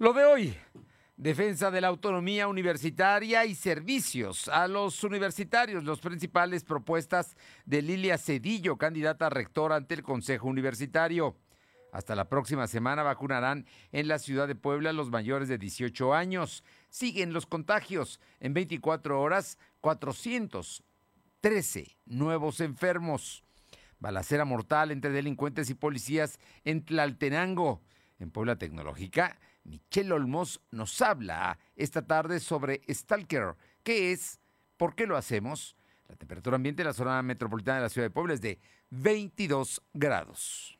Lo de hoy, defensa de la autonomía universitaria y servicios a los universitarios, las principales propuestas de Lilia Cedillo, candidata a rectora ante el Consejo Universitario. Hasta la próxima semana vacunarán en la ciudad de Puebla los mayores de 18 años. Siguen los contagios. En 24 horas, 413 nuevos enfermos. Balacera mortal entre delincuentes y policías en Tlaltenango. En Puebla Tecnológica, Michelle Olmos nos habla esta tarde sobre Stalker. ¿Qué es? ¿Por qué lo hacemos? La temperatura ambiente en la zona metropolitana de la ciudad de Puebla es de 22 grados.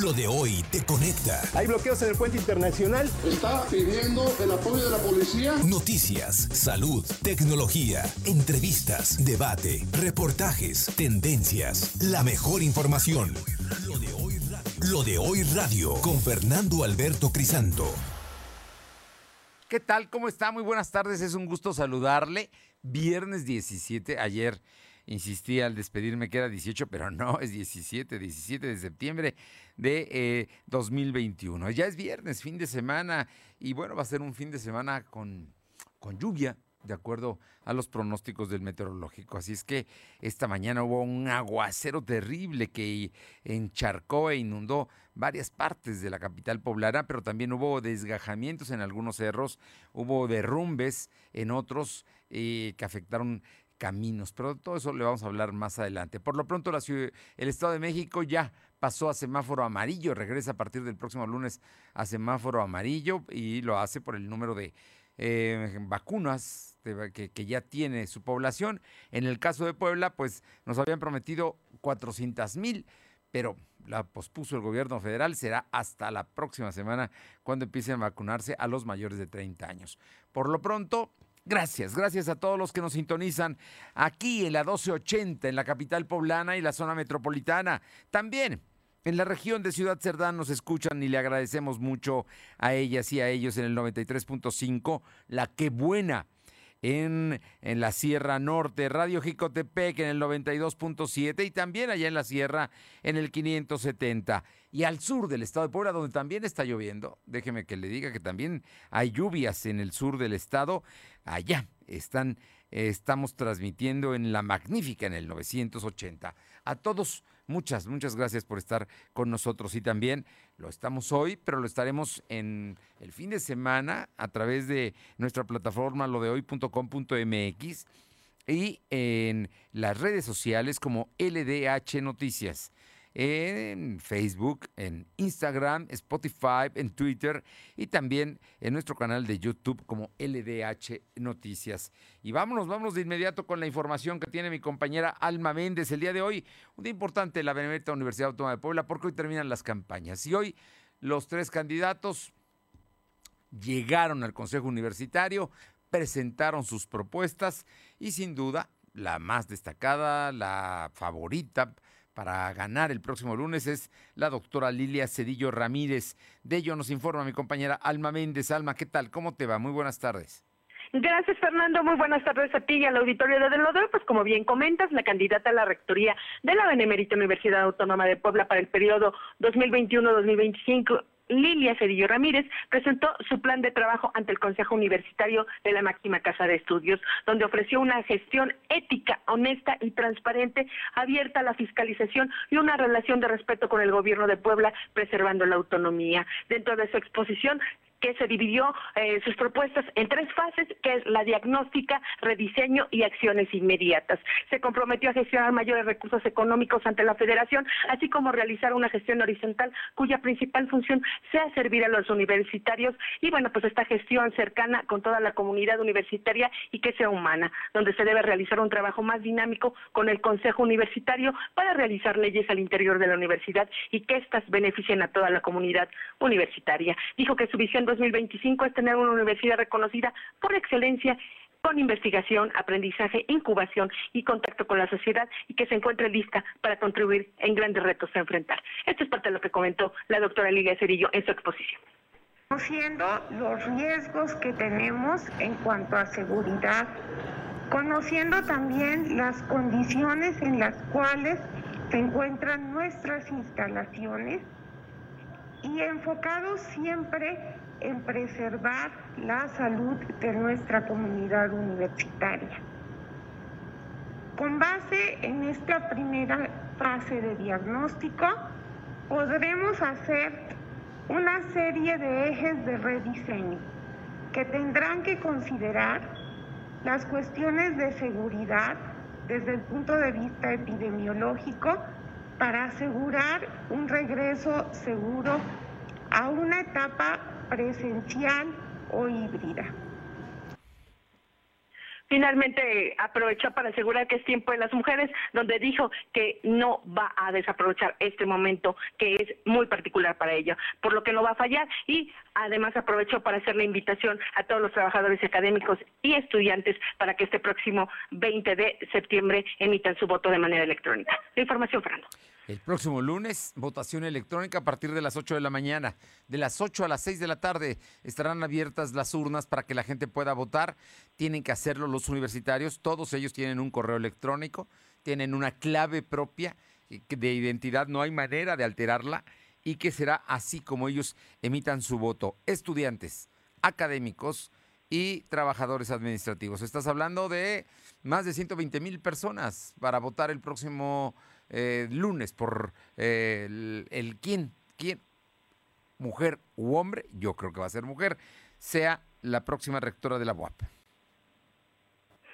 Lo de hoy te conecta. Hay bloqueos en el puente internacional. Está pidiendo el apoyo de la policía. Noticias, salud, tecnología, entrevistas, debate, reportajes, tendencias, la mejor información. Lo de hoy Lo de hoy radio con Fernando Alberto Crisanto. ¿Qué tal? ¿Cómo está? Muy buenas tardes. Es un gusto saludarle. Viernes 17, ayer insistí al despedirme que era 18, pero no, es 17, 17 de septiembre de 2021. Eh, ya es viernes, fin de semana, y bueno, va a ser un fin de semana con, con lluvia, de acuerdo a los pronósticos del meteorológico. Así es que esta mañana hubo un aguacero terrible que encharcó e inundó varias partes de la capital poblana, pero también hubo desgajamientos en algunos cerros, hubo derrumbes en otros eh, que afectaron caminos, pero todo eso le vamos a hablar más adelante. Por lo pronto, el Estado de México ya pasó a semáforo amarillo, regresa a partir del próximo lunes a semáforo amarillo y lo hace por el número de eh, vacunas que, que, ya tiene su población. En el caso de Puebla, pues nos habían prometido 400 mil, pero la pospuso el gobierno federal, será hasta la próxima semana cuando empiecen a vacunarse a los mayores de 30 años. Por lo pronto, Gracias, gracias a todos los que nos sintonizan aquí en la 1280, en la capital poblana y la zona metropolitana. También en la región de Ciudad Cerdán nos escuchan y le agradecemos mucho a ellas y a ellos en el 93.5, La Qué Buena en, en la Sierra Norte, Radio Jicotepec en el 92.7 y también allá en la Sierra en el 570. Y al sur del estado de Puebla, donde también está lloviendo, déjeme que le diga que también hay lluvias en el sur del estado, allá están, estamos transmitiendo en La Magnífica en el 980. A todos, muchas, muchas gracias por estar con nosotros. Y también lo estamos hoy, pero lo estaremos en el fin de semana a través de nuestra plataforma lodehoy.com.mx y en las redes sociales como LDH Noticias en Facebook, en Instagram, Spotify, en Twitter y también en nuestro canal de YouTube como LDH Noticias. Y vámonos, vámonos de inmediato con la información que tiene mi compañera Alma Méndez el día de hoy. Un día importante la Benemérita Universidad Autónoma de Puebla porque hoy terminan las campañas. Y hoy los tres candidatos llegaron al Consejo Universitario, presentaron sus propuestas y sin duda la más destacada, la favorita, para ganar el próximo lunes es la doctora Lilia Cedillo Ramírez. De ello nos informa mi compañera Alma Méndez. Alma, ¿qué tal? ¿Cómo te va? Muy buenas tardes. Gracias, Fernando. Muy buenas tardes a ti y al auditorio de Delodoro. Pues como bien comentas, la candidata a la rectoría de la Benemérita Universidad Autónoma de Puebla para el periodo 2021-2025 Lilia Cedillo Ramírez presentó su plan de trabajo ante el Consejo Universitario de la máxima casa de estudios, donde ofreció una gestión ética, honesta y transparente, abierta a la fiscalización y una relación de respeto con el gobierno de Puebla, preservando la autonomía. Dentro de su exposición que se dividió eh, sus propuestas en tres fases, que es la diagnóstica, rediseño y acciones inmediatas. Se comprometió a gestionar mayores recursos económicos ante la federación, así como realizar una gestión horizontal cuya principal función sea servir a los universitarios y bueno, pues esta gestión cercana con toda la comunidad universitaria y que sea humana, donde se debe realizar un trabajo más dinámico con el Consejo Universitario para realizar leyes al interior de la universidad y que éstas beneficien a toda la comunidad universitaria. Dijo que su visión 2025 es tener una universidad reconocida por excelencia con investigación, aprendizaje, incubación y contacto con la sociedad y que se encuentre lista para contribuir en grandes retos a enfrentar. Esto es parte de lo que comentó la doctora Lilia Cerillo en su exposición. Conociendo los riesgos que tenemos en cuanto a seguridad, conociendo también las condiciones en las cuales se encuentran nuestras instalaciones y enfocados siempre en preservar la salud de nuestra comunidad universitaria. Con base en esta primera fase de diagnóstico, podremos hacer una serie de ejes de rediseño que tendrán que considerar las cuestiones de seguridad desde el punto de vista epidemiológico para asegurar un regreso seguro a una etapa presencial o híbrida. Finalmente aprovechó para asegurar que es tiempo de las mujeres, donde dijo que no va a desaprovechar este momento que es muy particular para ella, por lo que no va a fallar y además aprovechó para hacer la invitación a todos los trabajadores académicos y estudiantes para que este próximo 20 de septiembre emitan su voto de manera electrónica. La información, Fernando. El próximo lunes, votación electrónica a partir de las 8 de la mañana. De las 8 a las 6 de la tarde estarán abiertas las urnas para que la gente pueda votar. Tienen que hacerlo los universitarios. Todos ellos tienen un correo electrónico, tienen una clave propia de identidad. No hay manera de alterarla y que será así como ellos emitan su voto. Estudiantes, académicos y trabajadores administrativos. Estás hablando de más de 120 mil personas para votar el próximo eh, lunes por eh, el, el quién, quién, mujer u hombre, yo creo que va a ser mujer, sea la próxima rectora de la UAP.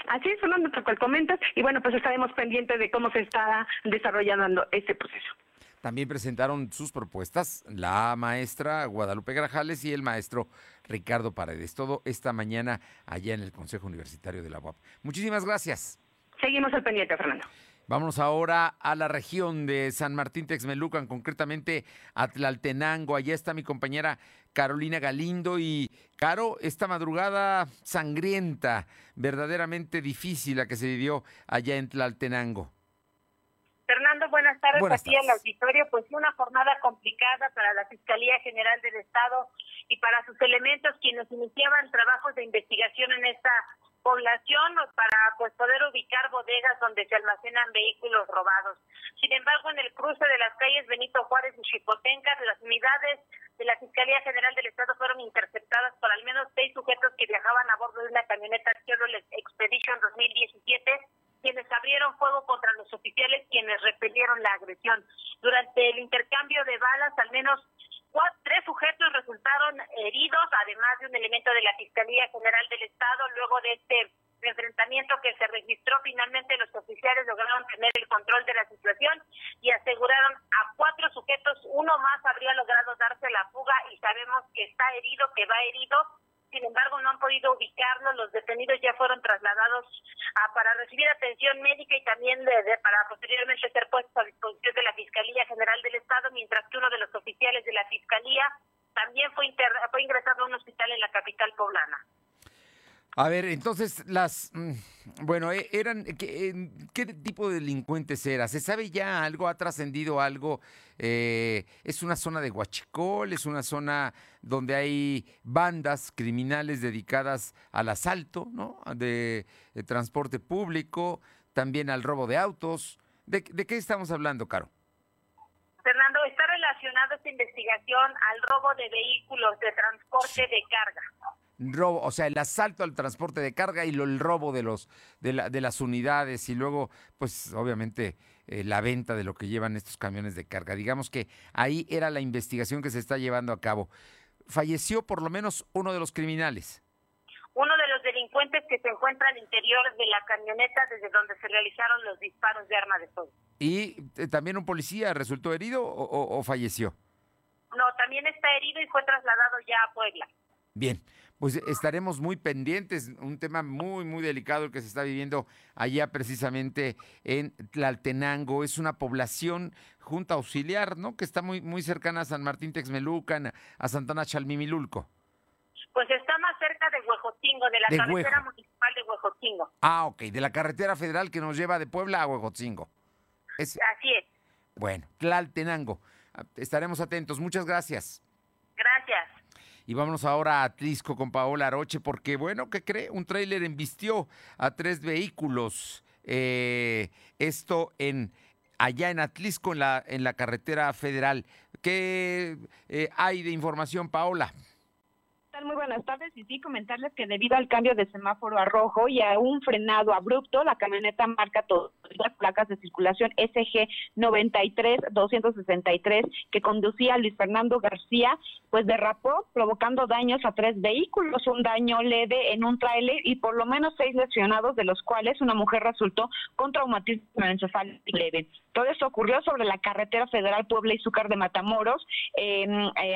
Así es, Fernando, lo cual comentas, y bueno, pues estaremos pendientes de cómo se está desarrollando este proceso. También presentaron sus propuestas la maestra Guadalupe Grajales y el maestro Ricardo Paredes. Todo esta mañana allá en el Consejo Universitario de la UAP. Muchísimas gracias. Seguimos al pendiente, Fernando. Vámonos ahora a la región de San Martín Texmelucan, concretamente a Tlaltenango. Allá está mi compañera Carolina Galindo y Caro, esta madrugada sangrienta, verdaderamente difícil la que se vivió allá en Tlaltenango. Fernando, buenas tardes buenas aquí en el auditorio. Pues una jornada complicada para la Fiscalía General del Estado y para sus elementos quienes iniciaban trabajos de investigación en esta población para pues poder ubicar bodegas donde se almacenan vehículos robados. Sin embargo, en el cruce de las calles Benito Juárez y Chipotenca, las unidades de la Fiscalía General del Estado fueron interceptadas por al menos seis sujetos que viajaban a bordo de una camioneta Chevrolet Expedition 2017 quienes abrieron fuego contra los oficiales quienes repelieron la agresión. Durante el intercambio de balas, al menos tres sujetos resultaron heridos, además de elemento de la Fiscalía General del Estado. Luego de este enfrentamiento que se registró, finalmente los oficiales lograron tener el control de la situación y aseguraron a cuatro sujetos, uno más habría logrado darse la fuga y sabemos que está herido, que va herido sin embargo no han podido ubicarlo, los detenidos ya fueron trasladados a, para recibir atención médica y también de, para posteriormente ser puestos a disposición de la Fiscalía General del Estado, mientras que uno de los oficiales de la Fiscalía también fue, fue ingresado a un hospital en la capital poblana. A ver, entonces las, mm, bueno, e, eran, ¿qué, ¿qué, tipo de delincuentes era? ¿Se sabe ya algo? ¿Ha trascendido algo? Eh, ¿Es una zona de Huachicol? ¿Es una zona donde hay bandas criminales dedicadas al asalto, ¿no? De, de transporte público, también al robo de autos. ¿De, ¿De qué estamos hablando, Caro? Fernando, está relacionada esta investigación al robo de vehículos de transporte de carga robo, o sea, el asalto al transporte de carga y lo, el robo de los de, la, de las unidades y luego, pues, obviamente eh, la venta de lo que llevan estos camiones de carga. Digamos que ahí era la investigación que se está llevando a cabo. Falleció por lo menos uno de los criminales. Uno de los delincuentes que se encuentra al interior de la camioneta desde donde se realizaron los disparos de arma de fuego. ¿Y eh, también un policía resultó herido o, o, o falleció? No, también está herido y fue trasladado ya a Puebla. Bien, pues estaremos muy pendientes, un tema muy, muy delicado el que se está viviendo allá precisamente en Tlaltenango. Es una población junta auxiliar, ¿no? Que está muy, muy cercana a San Martín Texmelucan, a Santana Chalmimilulco. Pues está más cerca de Huejotingo, de la De Huejo. municipal de Huejotingo. Ah, ok, de la carretera federal que nos lleva de Puebla a Huejotzingo. Es, Así es. bueno, Tlaltenango. Estaremos atentos. Muchas. Gracias. Y vámonos ahora a Atlisco con Paola Aroche, porque, bueno, ¿qué cree? Un tráiler embistió a tres vehículos. Eh, esto en allá en Atlisco, en la, en la carretera federal. ¿Qué eh, hay de información, Paola? Buenas tardes y sí comentarles que debido al cambio de semáforo a rojo y a un frenado abrupto, la camioneta marca todas las placas de circulación SG 93 263 que conducía Luis Fernando García, pues derrapó provocando daños a tres vehículos, un daño leve en un tráiler y por lo menos seis lesionados, de los cuales una mujer resultó con traumatismo encefálico leve. Todo esto ocurrió sobre la carretera federal Puebla y Zúcar de Matamoros, eh,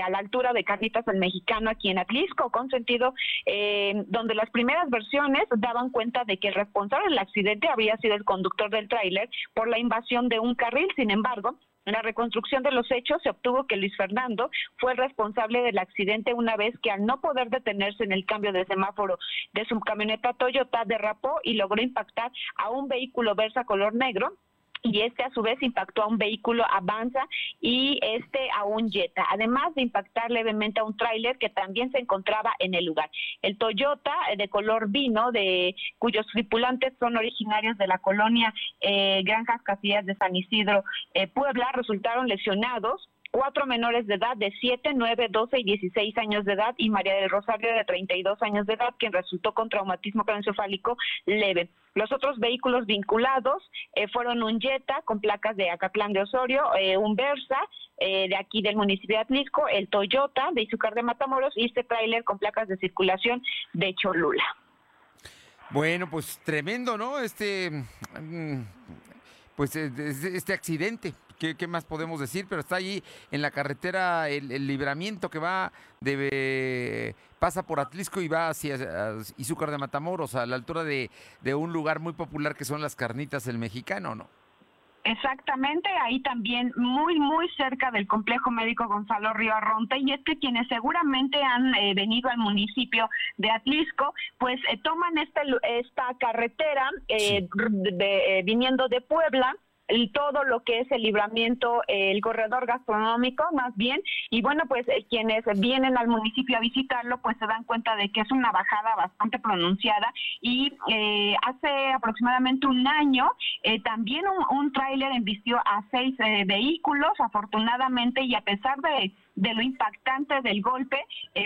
a la altura de Carnitas el Mexicano, aquí en Con sentido eh, donde las primeras versiones daban cuenta de que el responsable del accidente había sido el conductor del tráiler por la invasión de un carril. Sin embargo, en la reconstrucción de los hechos se obtuvo que Luis Fernando fue el responsable del accidente una vez que al no poder detenerse en el cambio de semáforo de su camioneta Toyota derrapó y logró impactar a un vehículo Versa color negro y este a su vez impactó a un vehículo Avanza y este a un Jetta, además de impactar levemente a un tráiler que también se encontraba en el lugar. El Toyota eh, de color vino, de cuyos tripulantes son originarios de la colonia eh, Granjas Casillas de San Isidro, eh, Puebla, resultaron lesionados cuatro menores de edad de 7, 9, 12 y 16 años de edad y María del Rosario de 32 años de edad, quien resultó con traumatismo craneoencefálico leve. Los otros vehículos vinculados eh, fueron un Jetta con placas de Acatlán de Osorio, eh, un Versa eh, de aquí del municipio de Atlisco, el Toyota de Izucar de Matamoros y este tráiler con placas de circulación de Cholula. Bueno, pues tremendo, ¿no? Este, mm, pues este accidente. ¿Qué, más podemos decir? Pero está allí en la carretera el, libramiento que va de pasa por Atlisco y va hacia Izúcar de Matamoros, a la altura de, de un lugar muy popular que son las carnitas el mexicano, ¿no? Exactamente, ahí también muy, muy cerca del complejo médico Gonzalo Río Arronte, y es que quienes seguramente han eh, venido al municipio de Atlisco, pues eh, toman esta, esta carretera eh, viniendo de Puebla todo lo que es el libramiento, el corredor gastronómico más bien, y bueno, pues eh, quienes vienen al municipio a visitarlo, pues se dan cuenta de que es una bajada bastante pronunciada. Y eh, hace aproximadamente un año eh, también un, un tráiler embistió a seis vehículos, afortunadamente, y a pesar de de lo impactante del golpe,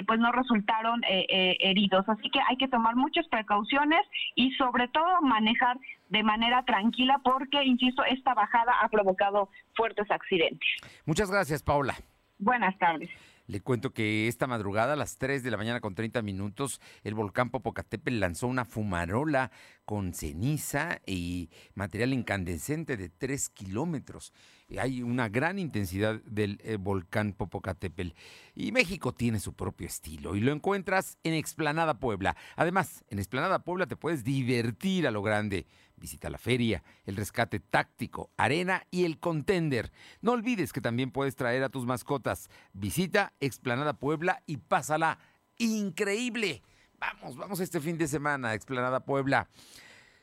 pues no resultaron heridos. Así que hay que tomar muchas precauciones y sobre todo manejar de manera tranquila porque, insisto, esta bajada ha provocado fuertes accidentes. Muchas gracias, Paula. Buenas tardes. Le cuento que esta madrugada a las 3 de la mañana con 30 minutos el volcán Popocatépetl lanzó una fumarola con ceniza y material incandescente de 3 kilómetros. Hay una gran intensidad del eh, volcán Popocatépetl y México tiene su propio estilo y lo encuentras en Explanada Puebla. Además, en Explanada Puebla te puedes divertir a lo grande Visita la feria, el rescate táctico, arena y el contender. No olvides que también puedes traer a tus mascotas. Visita Explanada Puebla y pásala increíble. Vamos, vamos este fin de semana Explanada Puebla.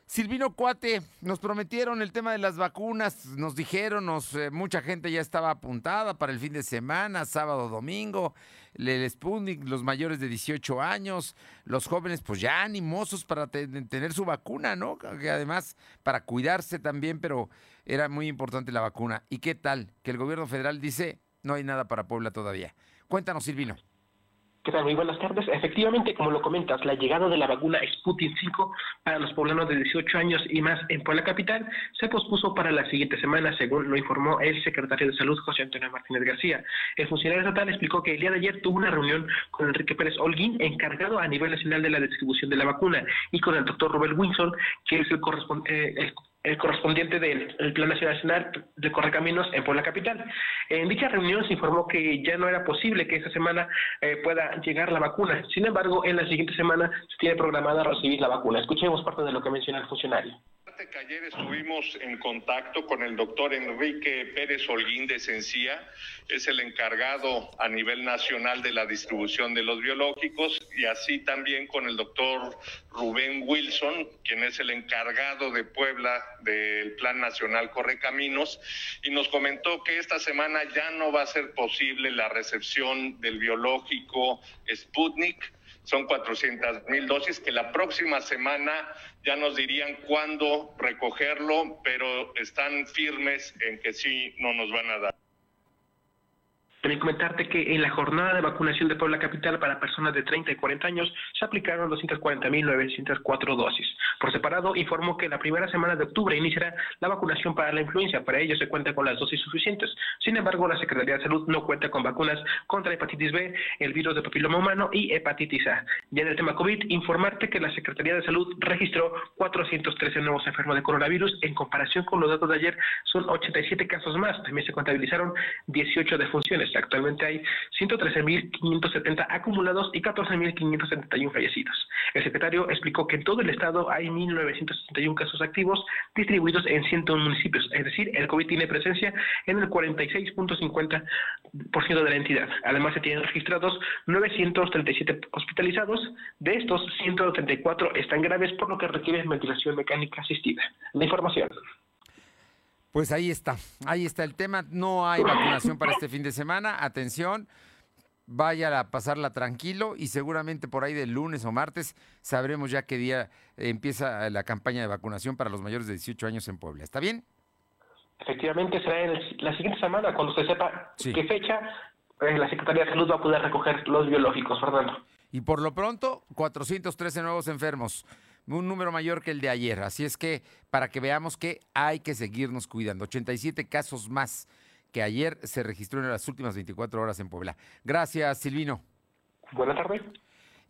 Silvino Cuate, nos prometieron el tema de las vacunas, nos dijeron, nos, eh, mucha gente ya estaba apuntada para el fin de semana, sábado, domingo, el Sputnik, los mayores de 18 años, los jóvenes pues ya animosos para tener su vacuna, ¿no? Que además para cuidarse también, pero era muy importante la vacuna. ¿Y qué tal? Que el gobierno federal dice, no hay nada para Puebla todavía. Cuéntanos, Silvino. Muy buenas tardes. Efectivamente, como lo comentas, la llegada de la vacuna Sputnik 5 para los poblanos de 18 años y más en Puebla Capital se pospuso para la siguiente semana, según lo informó el secretario de Salud, José Antonio Martínez García. El funcionario estatal explicó que el día de ayer tuvo una reunión con Enrique Pérez Holguín, encargado a nivel nacional de la distribución de la vacuna, y con el doctor Robert Winson, que es el, correspondiente, eh, el correspondiente del Plan Nacional de Correcaminos en Puebla Capital. En dicha reunión se informó que ya no era posible que esta semana eh, pueda llegar la vacuna. Sin embargo, en la siguiente semana se tiene programada recibir la vacuna. Escuchemos parte de lo que menciona el funcionario que ayer estuvimos en contacto con el doctor Enrique Pérez Holguín de Sencía, es el encargado a nivel nacional de la distribución de los biológicos, y así también con el doctor Rubén Wilson, quien es el encargado de Puebla del Plan Nacional Correcaminos, y nos comentó que esta semana ya no va a ser posible la recepción del biológico Sputnik son 400 mil dosis que la próxima semana ya nos dirían cuándo recogerlo, pero están firmes en que sí no nos van a dar. También comentarte que en la jornada de vacunación de Puebla Capital para personas de 30 y 40 años se aplicaron 240.904 dosis. Por separado, informó que la primera semana de octubre iniciará la vacunación para la influenza. Para ello se cuenta con las dosis suficientes. Sin embargo, la Secretaría de Salud no cuenta con vacunas contra hepatitis B, el virus de papiloma humano y hepatitis A. Ya en el tema COVID, informarte que la Secretaría de Salud registró 413 nuevos enfermos de coronavirus. En comparación con los datos de ayer, son 87 casos más. También se contabilizaron 18 defunciones. Actualmente hay 113.570 acumulados y 14.571 fallecidos. El secretario explicó que en todo el estado hay 1.971 casos activos distribuidos en 101 municipios, es decir, el COVID tiene presencia en el 46.50% de la entidad. Además, se tienen registrados 937 hospitalizados, de estos 134 están graves, por lo que requieren ventilación mecánica asistida. La información. Pues ahí está, ahí está el tema. No hay vacunación para este fin de semana. Atención, vaya a pasarla tranquilo y seguramente por ahí del lunes o martes sabremos ya qué día empieza la campaña de vacunación para los mayores de 18 años en Puebla. ¿Está bien? Efectivamente, será en la siguiente semana cuando se sepa qué fecha eh, la Secretaría de Salud va a poder recoger los biológicos, Fernando. Y por lo pronto, 413 nuevos enfermos un número mayor que el de ayer. Así es que para que veamos que hay que seguirnos cuidando. 87 casos más que ayer se registró en las últimas 24 horas en Puebla. Gracias, Silvino. Buenas tardes.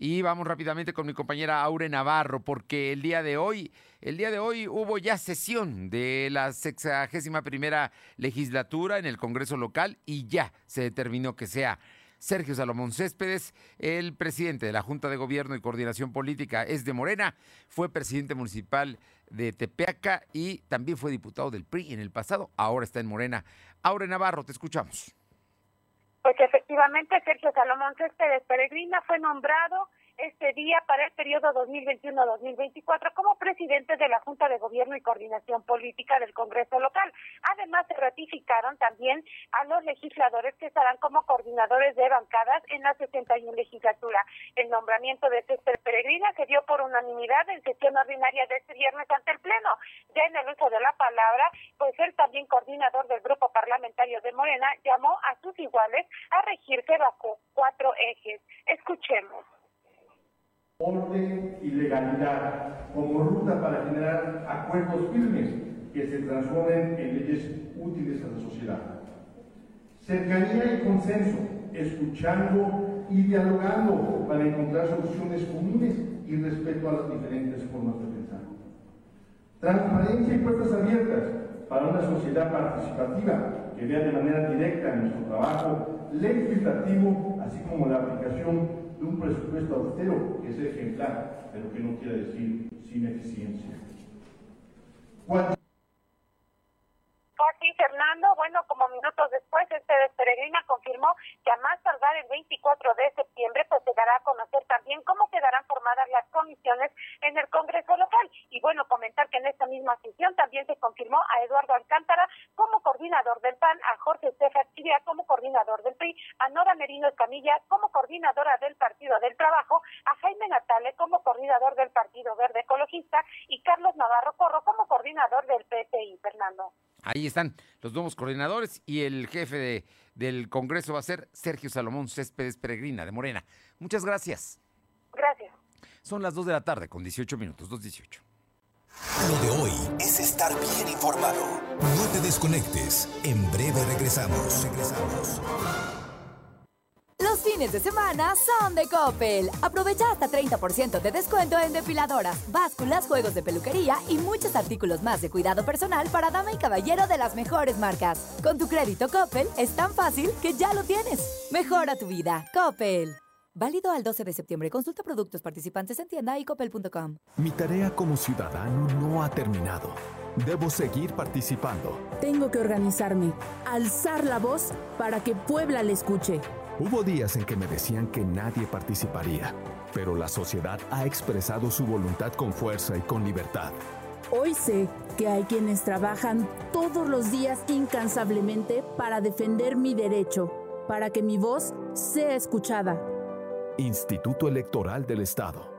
Y vamos rápidamente con mi compañera Aure Navarro, porque el día de hoy, el día de hoy hubo ya sesión de la sexagésima primera legislatura en el Congreso local y ya se determinó que sea Sergio Salomón Céspedes, el presidente de la Junta de Gobierno y Coordinación Política es de Morena, fue presidente municipal de Tepeaca y también fue diputado del PRI en el pasado, ahora está en Morena. Aure Navarro, te escuchamos. Pues efectivamente, Sergio Salomón Céspedes Peregrina fue nombrado este día para el periodo 2021-2024 como presidente de la Junta de Gobierno y Coordinación Política del Congreso local. Además, se ratificaron también a los legisladores que estarán como coordinadores de bancadas en la 61 legislatura. El nombramiento de César Peregrina se dio por unanimidad en sesión ordinaria de este viernes ante el Pleno. Ya en el uso de la palabra, pues él también coordinador del grupo parlamentario de Morena llamó a sus iguales a regirse bajo cuatro ejes. Escuchemos orden y legalidad como ruta para generar acuerdos firmes que se transformen en leyes útiles a la sociedad. Cercanía y consenso, escuchando y dialogando para encontrar soluciones comunes y respeto a las diferentes formas de pensar. Transparencia y puertas abiertas para una sociedad participativa que vea de manera directa nuestro trabajo legislativo, así como la aplicación de un presupuesto austero que es ejemplar, pero que no quiere decir sin eficiencia. Fernando, bueno, como minutos después, este Peregrina confirmó que a más tardar el 24 de septiembre, pues se dará a conocer también cómo quedarán formadas las comisiones en el Congreso local. Y bueno, comentar que en esta misma sesión también se confirmó a Eduardo Alcántara como coordinador del PAN, a Jorge Estefan Chiria como coordinador del PRI, a Nora Merino Escamilla como coordinadora del Partido del Trabajo, a Jaime Natale como coordinador del Partido Verde Ecologista y Carlos Navarro Corro como coordinador del PPI, Fernando. Ahí están los nuevos coordinadores y el jefe de, del Congreso va a ser Sergio Salomón Céspedes Peregrina de Morena. Muchas gracias. Gracias. Son las 2 de la tarde con 18 minutos, 2.18. Lo de hoy es estar bien informado. No te desconectes. En breve regresamos. Regresamos. Fines de semana son de Coppel. Aprovecha hasta 30% de descuento en depiladoras, básculas, juegos de peluquería y muchos artículos más de cuidado personal para dama y caballero de las mejores marcas. Con tu crédito Coppel es tan fácil que ya lo tienes. Mejora tu vida. Coppel. Válido al 12 de septiembre. Consulta productos participantes en tienda y coppel.com. Mi tarea como ciudadano no ha terminado. Debo seguir participando. Tengo que organizarme, alzar la voz para que Puebla le escuche. Hubo días en que me decían que nadie participaría, pero la sociedad ha expresado su voluntad con fuerza y con libertad. Hoy sé que hay quienes trabajan todos los días incansablemente para defender mi derecho, para que mi voz sea escuchada. Instituto Electoral del Estado.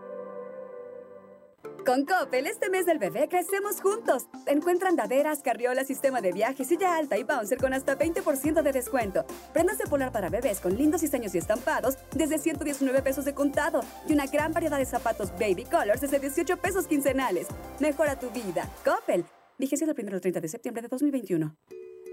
Con Coppel, este mes del bebé crecemos juntos. Encuentra andaderas, carriolas, sistema de viaje, silla alta y bouncer con hasta 20% de descuento. Prendas de polar para bebés con lindos diseños y estampados desde 119 pesos de contado. Y una gran variedad de zapatos baby colors desde 18 pesos quincenales. Mejora tu vida. Coppel. Vigencia del 1 al 30 de septiembre de 2021.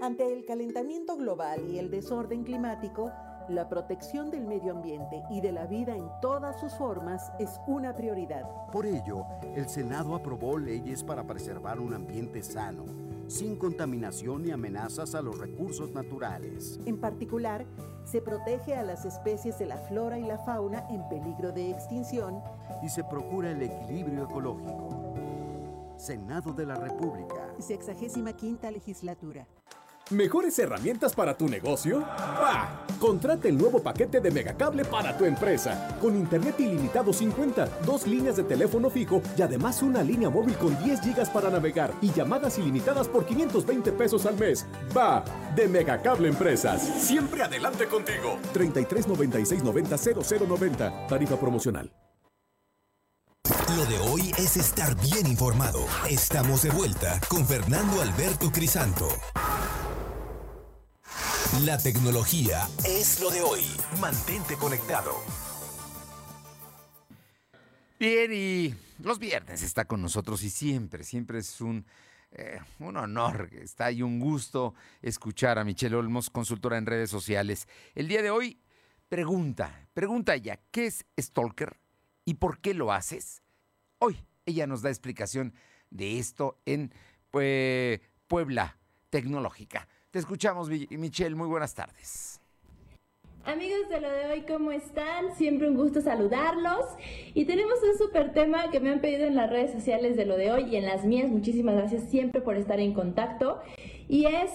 Ante el calentamiento global y el desorden climático, la protección del medio ambiente y de la vida en todas sus formas es una prioridad. Por ello, el Senado aprobó leyes para preservar un ambiente sano, sin contaminación ni amenazas a los recursos naturales. En particular, se protege a las especies de la flora y la fauna en peligro de extinción y se procura el equilibrio ecológico. Senado de la República. Sexagésima quinta legislatura. ¿Mejores herramientas para tu negocio? ¡Bah! Contrata el nuevo paquete de Megacable para tu empresa. Con internet ilimitado 50, dos líneas de teléfono fijo y además una línea móvil con 10 gigas para navegar y llamadas ilimitadas por 520 pesos al mes. ¡Va! De Megacable Empresas. Siempre adelante contigo. 33 96 90 0090. Tarifa promocional. Lo de hoy es estar bien informado. Estamos de vuelta con Fernando Alberto Crisanto. La tecnología es lo de hoy. Mantente conectado. Bien, y los viernes está con nosotros y siempre, siempre es un, eh, un honor, está y un gusto escuchar a Michelle Olmos, consultora en redes sociales. El día de hoy, pregunta, pregunta ella, ¿qué es Stalker y por qué lo haces? Hoy ella nos da explicación de esto en pues, Puebla Tecnológica. Te escuchamos, Michelle. Muy buenas tardes. Amigos de lo de hoy, ¿cómo están? Siempre un gusto saludarlos. Y tenemos un súper tema que me han pedido en las redes sociales de lo de hoy y en las mías. Muchísimas gracias siempre por estar en contacto. Y es,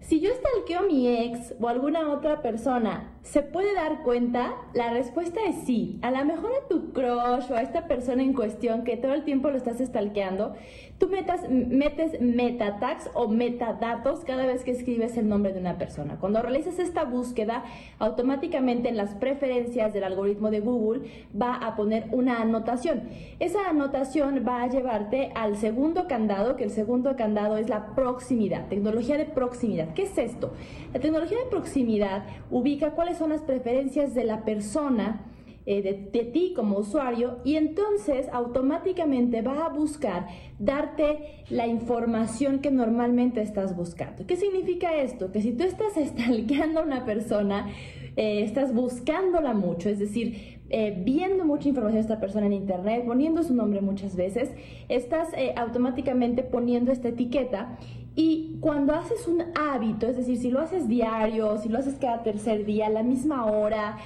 si yo stalkeo a mi ex o alguna otra persona, ¿se puede dar cuenta? La respuesta es sí. A lo mejor a tu crush o a esta persona en cuestión que todo el tiempo lo estás stalkeando, Tú metas, metes metatags o metadatos cada vez que escribes el nombre de una persona. Cuando realizas esta búsqueda, automáticamente en las preferencias del algoritmo de Google va a poner una anotación. Esa anotación va a llevarte al segundo candado, que el segundo candado es la proximidad, tecnología de proximidad. ¿Qué es esto? La tecnología de proximidad ubica cuáles son las preferencias de la persona eh, de, ti como usuario y entonces automáticamente va a buscar darte la información que normalmente estás buscando. ¿Qué significa esto? Que si tú estás stalkeando a una persona, eh, estás buscándola mucho, es decir, eh, viendo mucha información de esta persona en internet, poniendo su nombre muchas veces, estás automáticamente poniendo esta etiqueta y cuando haces un hábito, es decir, si lo haces diario, si lo haces cada tercer día, a la misma hora,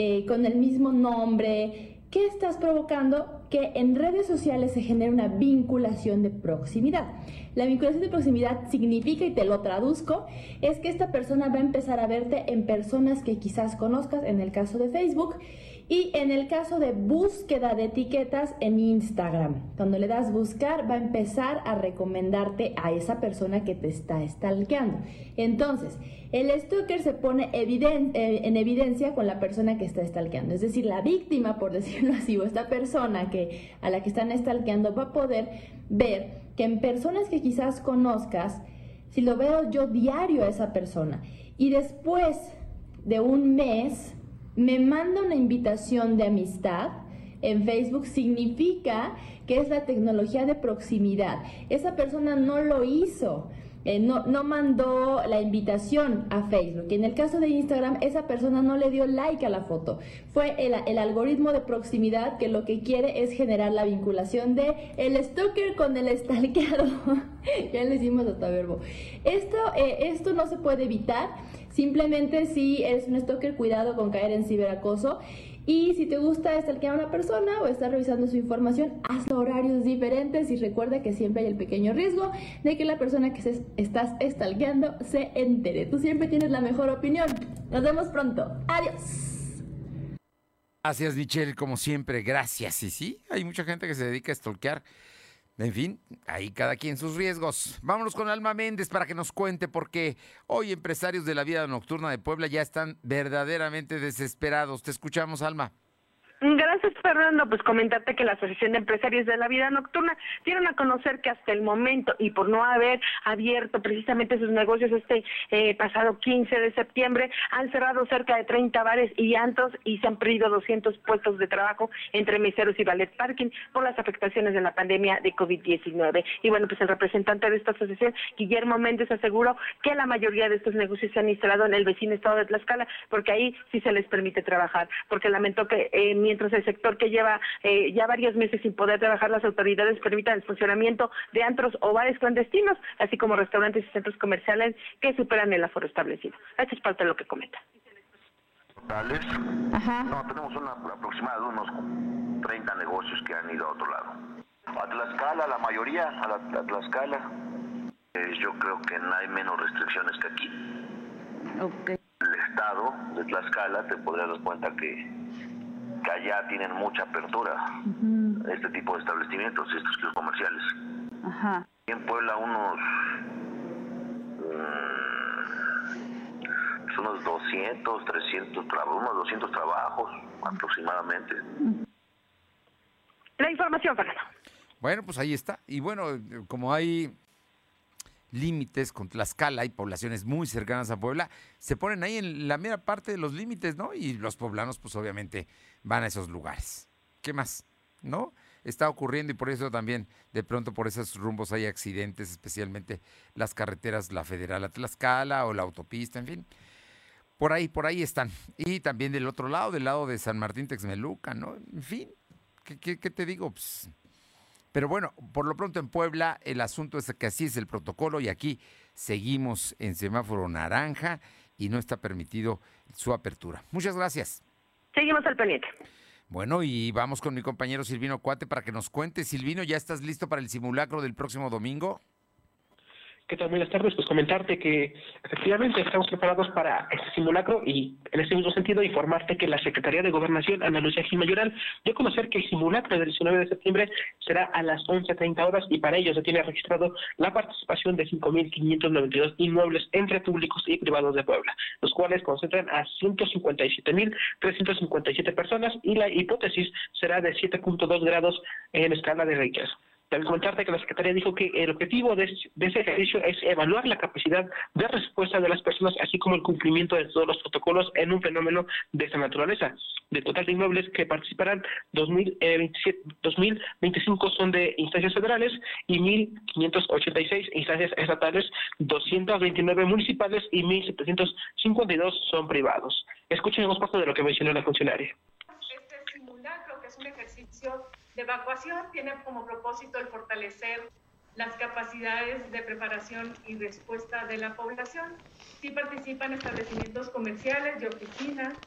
eh, con el mismo nombre. ¿Qué estás provocando? Que en redes sociales se genere una vinculación de proximidad. La vinculación de proximidad significa, y te lo traduzco, es que esta persona va a empezar a verte en personas que quizás conozcas, en el caso de Facebook, y en el caso de búsqueda de etiquetas en Instagram, cuando le das buscar, va a empezar a recomendarte a esa persona que te está stalkeando. Entonces, el stalker se pone eh, en evidencia con la persona que está stalkeando. Es decir, la víctima, por decirlo así, o esta persona que, a la que están stalkeando va a poder ver que en personas que quizás conozcas, si lo veo yo diario a esa persona y después de un mes me manda una invitación de amistad en Facebook, significa que es la tecnología de proximidad. Esa persona no lo hizo. Eh, no, no, mandó la invitación a Facebook. En el caso de Instagram, esa persona no le dio like a la foto. Fue el, el, algoritmo de proximidad que lo que quiere es generar la vinculación de el stalker con el stalkeado. ya le hicimos hasta verbo. Esto, eh, esto no se puede evitar. Simplemente si eres un stalker, cuidado con caer en ciberacoso. Y si te gusta stalkear a una persona o estar revisando su información, hazlo horarios diferentes y recuerda que siempre hay el pequeño riesgo de que la persona que se estás stalkeando se entere. Tú siempre tienes la mejor opinión. Nos vemos pronto. Adiós. Gracias, Michelle, como siempre. Gracias. Y sí, hay mucha gente que se dedica a stalkear en fin, ahí cada quien sus riesgos. Vámonos con Alma Méndez para que nos cuente por qué hoy empresarios de la vida nocturna de Puebla ya están verdaderamente desesperados. Te escuchamos, Alma. Gracias, Fernando. Pues comentarte que la Asociación de Empresarios de la Vida Nocturna dieron a conocer que hasta el momento, y por no haber abierto precisamente sus negocios este eh, pasado 15 de septiembre, han cerrado cerca de 30 bares y antros y se han perdido 200 puestos de trabajo entre meseros y ballet parking por las afectaciones de la pandemia de COVID-19. Y bueno, pues el representante de esta asociación, Guillermo Méndez, aseguró que la mayoría de estos negocios se han instalado en el vecino estado de Tlaxcala, porque ahí sí se les permite trabajar, porque lamentó que eh, mientras el sector que lleva eh, ya varios meses sin poder trabajar, las autoridades permitan el funcionamiento de antros o bares clandestinos, así como restaurantes y centros comerciales que superan el aforo establecido. Esto es parte de lo que comenta. No, tenemos una aproximada de unos 30 negocios que han ido a otro lado. A Tlaxcala, la mayoría, a, la, a Tlaxcala. Eh, yo creo que no hay menos restricciones que aquí. El estado de Tlaxcala, te podrías dar cuenta que, que allá tienen mucha apertura este tipo de establecimientos, estos clubes comerciales. Ajá. Y en Puebla unos mm, unos 200, 300 trabajos, unos 200 trabajos aproximadamente. La información, Fernando. Bueno, pues ahí está. Y bueno, como hay límites con Tlaxcala y poblaciones muy cercanas a Puebla, se ponen ahí en la mera parte de los límites, ¿no? Y los poblanos, pues obviamente van a esos lugares. ¿Qué más? ¿No? Está ocurriendo y por eso también de pronto por esos rumbos hay accidentes, especialmente las carreteras, la federal a Tlaxcala o la autopista, en fin. Por ahí, por ahí están. Y también del otro lado, del lado de San Martín Texmeluca, ¿no? En fin, ¿qué, te digo? Pues, pero bueno, por lo pronto en Puebla el asunto es que así es el protocolo y aquí seguimos en semáforo naranja y no está permitido su apertura. Muchas gracias. Seguimos al pendiente. Bueno, y vamos con mi compañero Silvino Cuate para que nos cuente. Silvino, ¿ya estás listo para el simulacro del próximo domingo? ¿Qué tal? Buenas tardes. Pues comentarte que efectivamente estamos preparados para este simulacro y en ese mismo sentido informarte que la Secretaría de Gobernación, Ana Lucía dio a conocer que el simulacro del 19 de septiembre será a las 11.30 horas y para ello se tiene registrado la participación de 5.592 inmuebles entre públicos y privados de Puebla, los cuales concentran a 157.357 personas y la hipótesis será de 7.2 grados en escala de Richter. También comentarte que la Secretaría dijo que el objetivo de, de, ese ejercicio es evaluar la capacidad de respuesta de las personas, así como el cumplimiento de todos los protocolos en un fenómeno de esta naturaleza. De total de inmuebles que participarán, 2027, 2025 son de instancias federales y 1.586 instancias estatales, 229 municipales y 1.752 son privados. Escuchemos parte de lo que mencionó la funcionaria. Este simulacro, que es un ejercicio de evacuación tiene como propósito el fortalecer las capacidades de preparación y respuesta de la población. Sí participan establecimientos comerciales y oficinas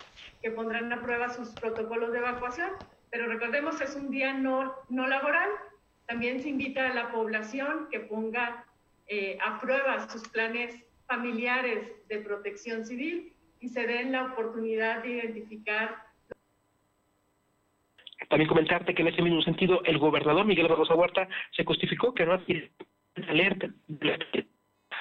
que pondrán a prueba sus protocolos de evacuación, pero recordemos es un día no, no laboral. También se invita a la población que ponga eh, a prueba sus planes familiares de protección civil y se den la oportunidad de identificar también comentarte que en ese mismo sentido el gobernador Miguel Barroso Huerta se justificó que no adquiere alerta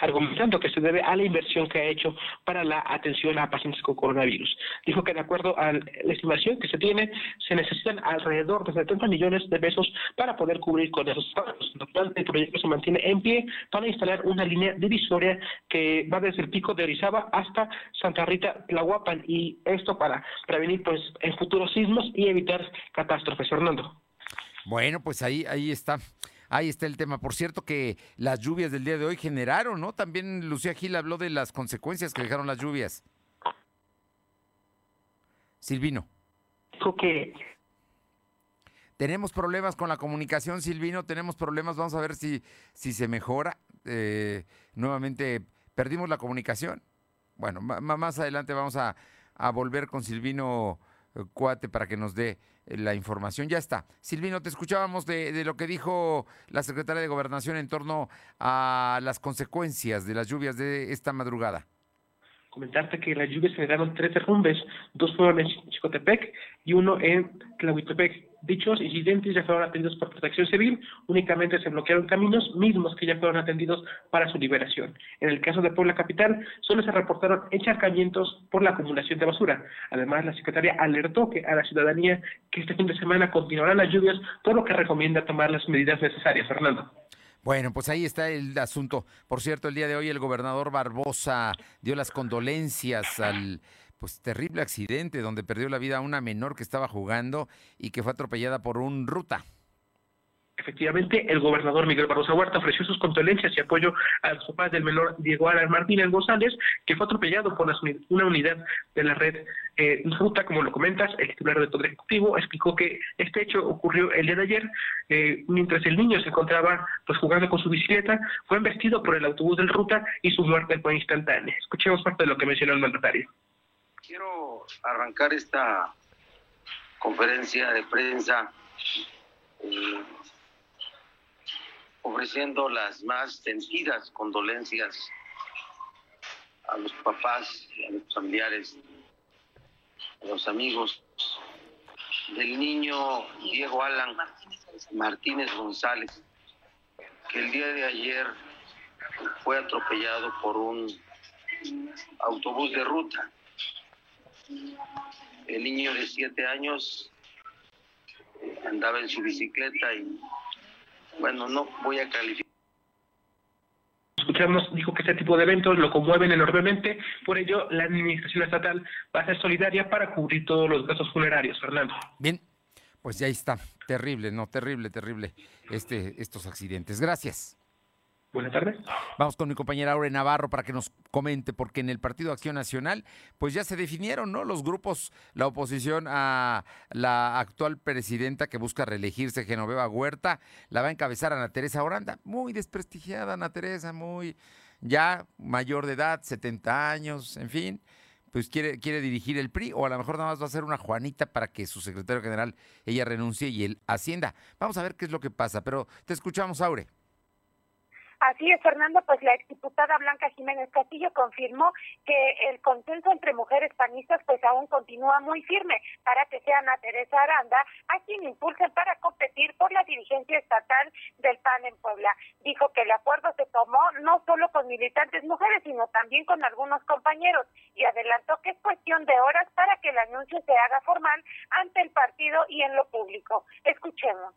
argumentando que se debe a la inversión que ha hecho para la atención a pacientes con coronavirus. Dijo que de acuerdo a la estimación que se tiene, se necesitan alrededor de 70 millones de pesos para poder cubrir con esos pagos. El proyecto se mantiene en pie para instalar una línea divisoria que va desde el pico de Orizaba hasta Santa Rita, Tlahuapan, y esto para prevenir pues en futuros sismos y evitar catástrofes. Fernando. Bueno, pues ahí, ahí está. Ahí está el tema. Por cierto que las lluvias del día de hoy generaron, ¿no? También Lucía Gil habló de las consecuencias que dejaron las lluvias. Silvino. Dijo que tenemos problemas con la comunicación, Silvino, tenemos problemas, vamos a ver si, si se mejora. Eh, nuevamente perdimos la comunicación. Bueno, más adelante vamos a, a volver con Silvino eh, Cuate para que nos dé la información. Ya está. Silvino, te escuchábamos de, de, lo que dijo la secretaria de Gobernación en torno a las consecuencias de las lluvias de esta madrugada. Comentarte que las lluvias generaron tres derrumbes, dos fueron en Chicotepec y uno en Tlahuitepec. Dichos incidentes ya fueron atendidos por protección civil, únicamente se bloquearon caminos mismos que ya fueron atendidos para su liberación. En el caso de Puebla Capital, solo se reportaron encharcamientos por la acumulación de basura. Además, la Secretaría alertó que a la ciudadanía que este fin de semana continuarán las lluvias, por lo que recomienda tomar las medidas necesarias. Fernando. Bueno, pues ahí está el asunto. Por cierto, el día de hoy el gobernador Barbosa dio las condolencias al pues terrible accidente donde perdió la vida una menor que estaba jugando y que fue atropellada por un ruta. Efectivamente, el gobernador Miguel Barroso Huerta ofreció sus condolencias y apoyo a los papás del menor Diego Alan Martínez González, que fue atropellado por una unidad de la red eh, Ruta, como lo comentas. El titular del Poder Ejecutivo explicó que este hecho ocurrió el día de ayer, eh, mientras el niño se encontraba pues jugando con su bicicleta, fue embestido por el autobús del Ruta y su muerte fue instantánea. Escuchemos parte de lo que mencionó el mandatario. Quiero arrancar esta conferencia de prensa. Eh, ofreciendo las más sentidas condolencias a los papás, a los familiares, a los amigos del niño Diego Alan Martínez González, que el día de ayer fue atropellado por un autobús de ruta. El niño de siete años andaba en su bicicleta y bueno, no voy a calificar. Escuchamos, dijo que este tipo de eventos lo conmueven enormemente, por ello la administración estatal va a ser solidaria para cubrir todos los gastos funerarios, Fernando. Bien, pues ya está, terrible, no, terrible, terrible este, estos accidentes. Gracias. Buenas tardes. Vamos con mi compañera Aure Navarro para que nos comente, porque en el Partido Acción Nacional, pues ya se definieron, ¿no? Los grupos, la oposición a la actual presidenta que busca reelegirse, Genoveva Huerta, la va a encabezar Ana Teresa Oranda, muy desprestigiada Ana Teresa, muy ya mayor de edad, 70 años, en fin, pues quiere, quiere dirigir el PRI, o a lo mejor nada más va a ser una Juanita para que su secretario general ella renuncie y él ascienda. Vamos a ver qué es lo que pasa, pero te escuchamos, Aure. Así es, Fernando, pues la exdiputada Blanca Jiménez Castillo confirmó que el consenso entre mujeres panistas pues aún continúa muy firme para que sea Ana Teresa Aranda a quien impulsen para competir por la dirigencia estatal del PAN en Puebla. Dijo que el acuerdo se tomó no solo con militantes mujeres, sino también con algunos compañeros y adelantó que es cuestión de horas para que el anuncio se haga formal ante el partido y en lo público. Escuchemos.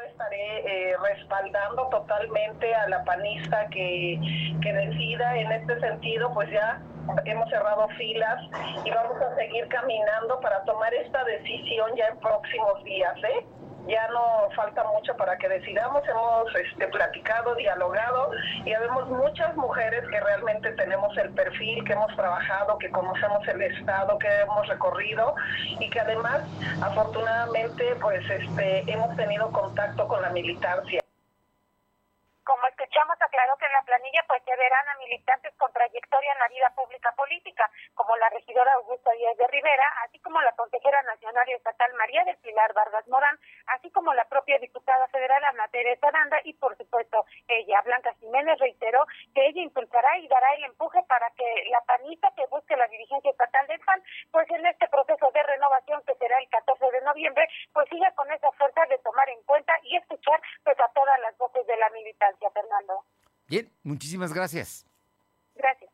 Estaré eh, respaldando totalmente a la panista que, que decida en este sentido, pues ya hemos cerrado filas y vamos a seguir caminando para tomar esta decisión ya en próximos días, ¿eh? ya no falta mucho para que decidamos, hemos este, platicado, dialogado y habemos muchas mujeres que realmente tenemos el perfil, que hemos trabajado, que conocemos el estado, que hemos recorrido y que además afortunadamente pues este, hemos tenido contacto con la militancia. Aclaró que en la planilla pues se verán a militantes con trayectoria en la vida pública política, como la regidora Augusta Díaz de Rivera, así como la consejera nacional y estatal María del Pilar Vargas Morán, así como la propia diputada federal Ana Teresa Aranda y por supuesto ella, Blanca Jiménez, reiteró que ella impulsará y dará el empuje para que la panita que busque la dirigencia estatal del PAN, pues en este proceso de renovación que será el 14 de noviembre, pues siga con esa fuerza de tomar en cuenta y escuchar pues a todas las voces de la militancia. Fernando. Bien, muchísimas gracias. Gracias.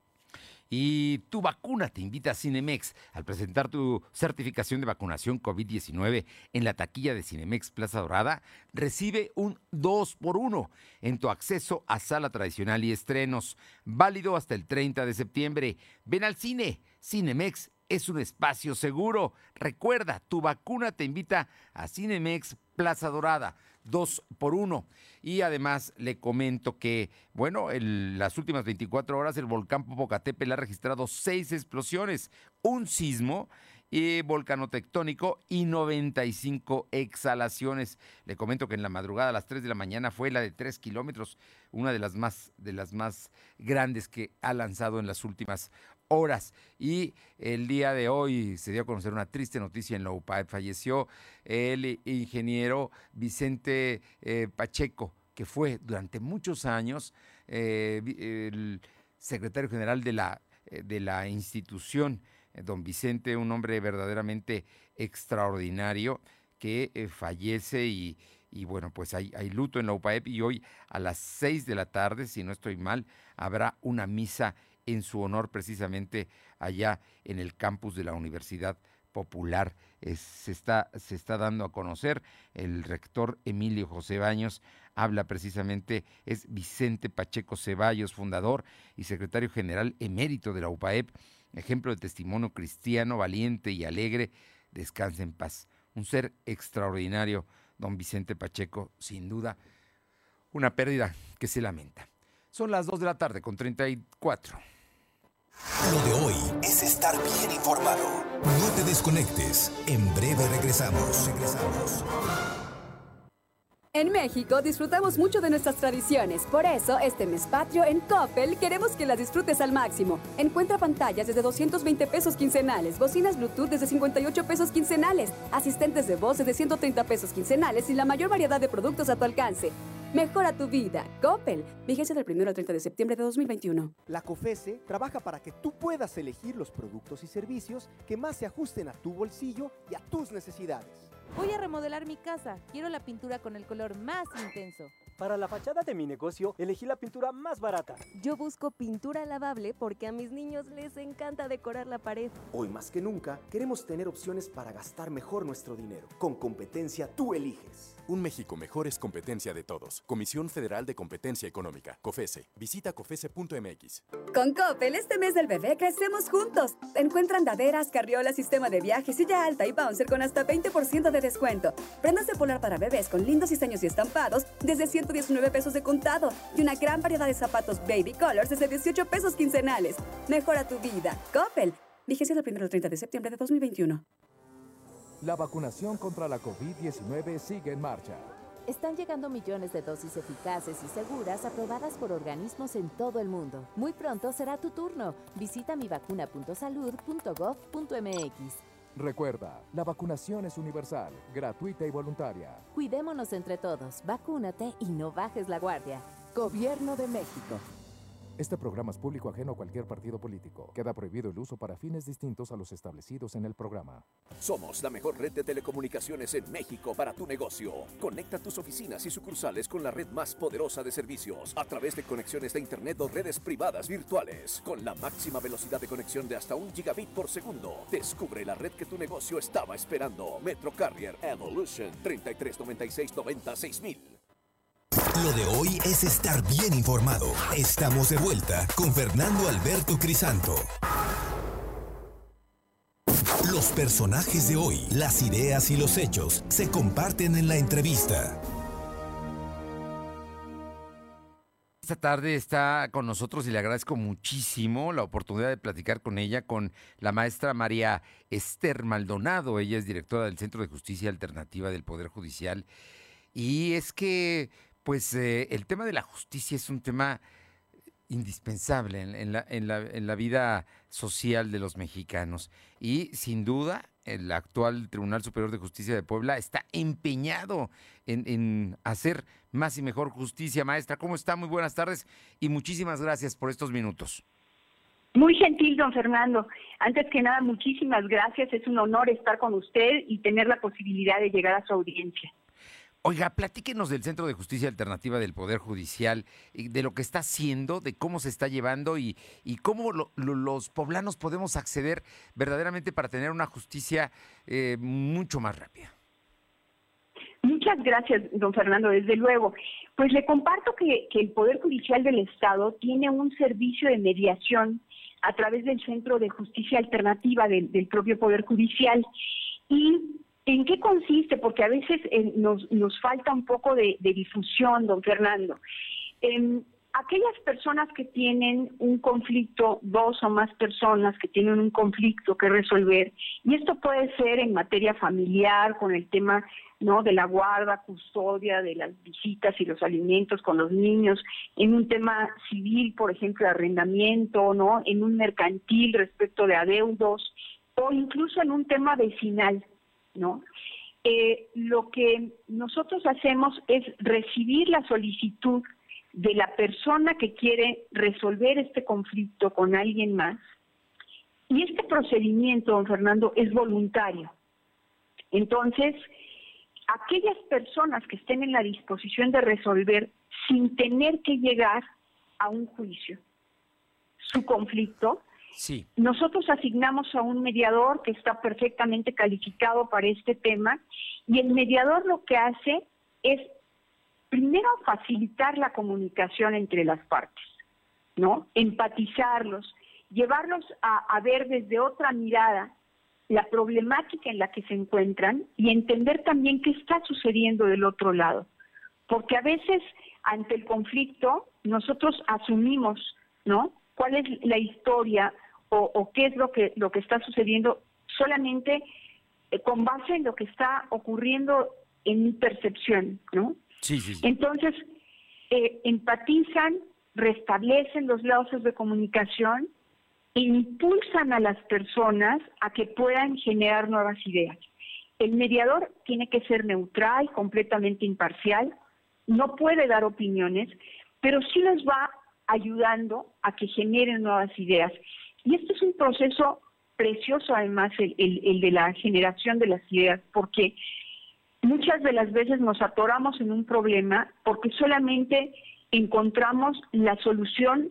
Y tu vacuna te invita a Cinemex al presentar tu certificación de vacunación COVID-19 en la taquilla de Cinemex Plaza Dorada. Recibe un 2 por 1 en tu acceso a sala tradicional y estrenos. Válido hasta el 30 de septiembre. Ven al cine. Cinemex es un espacio seguro. Recuerda, tu vacuna te invita a Cinemex Plaza Dorada dos por uno. Y además le comento que, bueno, en las últimas 24 horas el volcán Popocatépetl ha registrado seis explosiones, un sismo y volcano tectónico y 95 exhalaciones. Le comento que en la madrugada a las 3 de la mañana fue la de 3 kilómetros, una de las más, de las más grandes que ha lanzado en las últimas horas. Y el día de hoy se dio a conocer una triste noticia en la UPAE. Falleció el ingeniero Vicente eh, Pacheco, que fue durante muchos años eh, el secretario general de la, eh, de la institución. Don Vicente, un hombre verdaderamente extraordinario que eh, fallece y, bueno, pues hay, luto en la UPAEP y hoy a las 6 de la tarde, si no estoy mal, habrá una misa en su honor precisamente allá en el campus de la Universidad Popular. se, está, se está dando a conocer el rector Emilio José Baños habla precisamente, es Vicente Pacheco Ceballos, fundador y secretario general emérito de la UPAEP, ejemplo de testimonio cristiano, valiente y alegre, descansa en paz. Un ser extraordinario, don Vicente Pacheco, sin duda, una pérdida que se lamenta. Son las 2 de la tarde con 34. Lo de hoy es estar bien informado. No te desconectes. En breve regresamos. Regresamos. En México disfrutamos mucho de nuestras tradiciones, por eso este mes patrio en Coppel queremos que las disfrutes al máximo. Encuentra pantallas desde 220 pesos quincenales, bocinas Bluetooth desde 58 pesos quincenales, asistentes de voz desde 130 pesos quincenales y la mayor variedad de productos a tu alcance. Mejora tu vida. Coppel. Vigencia del 1 al 30 de septiembre de 2021. La COFESE trabaja para que tú puedas elegir los productos y servicios que más se ajusten a tu bolsillo y a tus necesidades. Voy a remodelar mi casa. Quiero la pintura con el color más intenso. Para la fachada de mi negocio, elegí la pintura más barata. Yo busco pintura lavable porque a mis niños les encanta decorar la pared. Hoy más que nunca, queremos tener opciones para gastar mejor nuestro dinero. Con competencia, tú eliges. Un México mejor es competencia de todos. Comisión Federal de Competencia Económica, COFESE. Visita COFESE.mx. Con Coppel, este mes del bebé crecemos juntos. Encuentran andaderas, carriolas, sistema de viaje, silla alta y bouncer con hasta 20% de descuento. Prendas de polar para bebés con lindos diseños y estampados desde 119 pesos de contado. Y una gran variedad de zapatos baby colors desde 18 pesos quincenales. Mejora tu vida. Coppel. Vigencia del 1 al 30 de septiembre de 2021. La vacunación contra la COVID-19 sigue en marcha. Están llegando millones de dosis eficaces y seguras aprobadas por organismos en todo el mundo. Muy pronto será tu turno. Visita mivacuna.salud.gov.mx. Recuerda, la vacunación es universal, gratuita y voluntaria. Cuidémonos entre todos, vacúnate y no bajes la guardia. Gobierno de México. Este programa es público ajeno a cualquier partido político. Queda prohibido el uso para fines distintos a los establecidos en el programa. Somos la mejor red de telecomunicaciones en México para tu negocio. Conecta tus oficinas y sucursales con la red más poderosa de servicios a través de conexiones de Internet o redes privadas virtuales. Con la máxima velocidad de conexión de hasta un gigabit por segundo. Descubre la red que tu negocio estaba esperando. Metro Carrier Evolution 3396 lo de hoy es estar bien informado. Estamos de vuelta con Fernando Alberto Crisanto. Los personajes de hoy, las ideas y los hechos se comparten en la entrevista. Esta tarde está con nosotros y le agradezco muchísimo la oportunidad de platicar con ella, con la maestra María Esther Maldonado. Ella es directora del Centro de Justicia Alternativa del Poder Judicial. Y es que pues eh, el tema de la justicia es un tema indispensable en, la, en, la, en, la, vida social de los mexicanos. Y sin duda, el actual Tribunal Superior de Justicia de Puebla está empeñado en, en, hacer más y mejor justicia. Maestra, ¿cómo está? Muy buenas tardes y muchísimas gracias por estos minutos. Muy gentil, don Fernando. Antes que nada, muchísimas gracias. Es un honor estar con usted y tener la posibilidad de llegar a su audiencia. Oiga, platíquenos del Centro de Justicia Alternativa del Poder Judicial, de lo que está haciendo, de cómo se está llevando y, cómo los poblanos podemos acceder verdaderamente para tener una justicia eh, mucho más rápida. Muchas gracias, don Fernando, desde luego. Pues le comparto que, el Poder Judicial del Estado tiene un servicio de mediación a través del Centro de Justicia Alternativa del propio Poder Judicial y ¿En qué consiste? Porque a veces eh, nos, nos falta un poco de, difusión, don Fernando. Em, aquellas personas que tienen un conflicto, dos o más personas que tienen un conflicto que resolver, y esto puede ser en materia familiar, con el tema no de la guarda, custodia, de las visitas y los alimentos con los niños, en un tema civil, por ejemplo, arrendamiento, no, en un mercantil respecto de adeudos, o incluso en un tema vecinal. ¿No? Eh, lo que nosotros hacemos es recibir la solicitud de la persona que quiere resolver este conflicto con alguien más. Y este procedimiento, don Fernando, es voluntario. Entonces, aquellas personas que estén en la disposición de resolver sin tener que llegar a un juicio su conflicto, Sí. nosotros asignamos a un mediador que está perfectamente calificado para este tema y el mediador lo que hace es primero facilitar la comunicación entre las partes, ¿no? Empatizarlos, llevarlos a, a ver desde otra mirada la problemática en la que se encuentran y entender también qué está sucediendo del otro lado. Porque a veces ante el conflicto nosotros asumimos, ¿no? ¿Cuál es la historia o, o qué es lo que lo que está sucediendo solamente eh, con base en lo que está ocurriendo en mi percepción, ¿no? Sí, sí, sí. Entonces, eh, empatizan, restablecen los lazos de comunicación e impulsan a las personas a que puedan generar nuevas ideas. El mediador tiene que ser neutral, completamente imparcial, no puede dar opiniones, pero sí les va ayudando a que generen nuevas ideas. Y este es un proceso precioso, además, el, de la generación de las ideas, porque muchas de las veces nos atoramos en un problema porque solamente encontramos la solución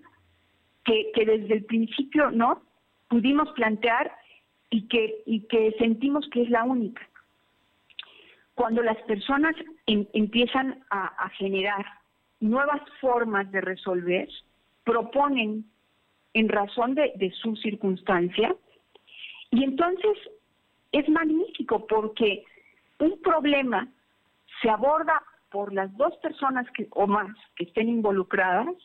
que, desde el principio no pudimos plantear y que, sentimos que es la única. Cuando las personas em- empiezan a generar nuevas formas de resolver, proponen en razón de, su circunstancia, y entonces es magnífico porque un problema se aborda por las dos personas que, o más que estén involucradas,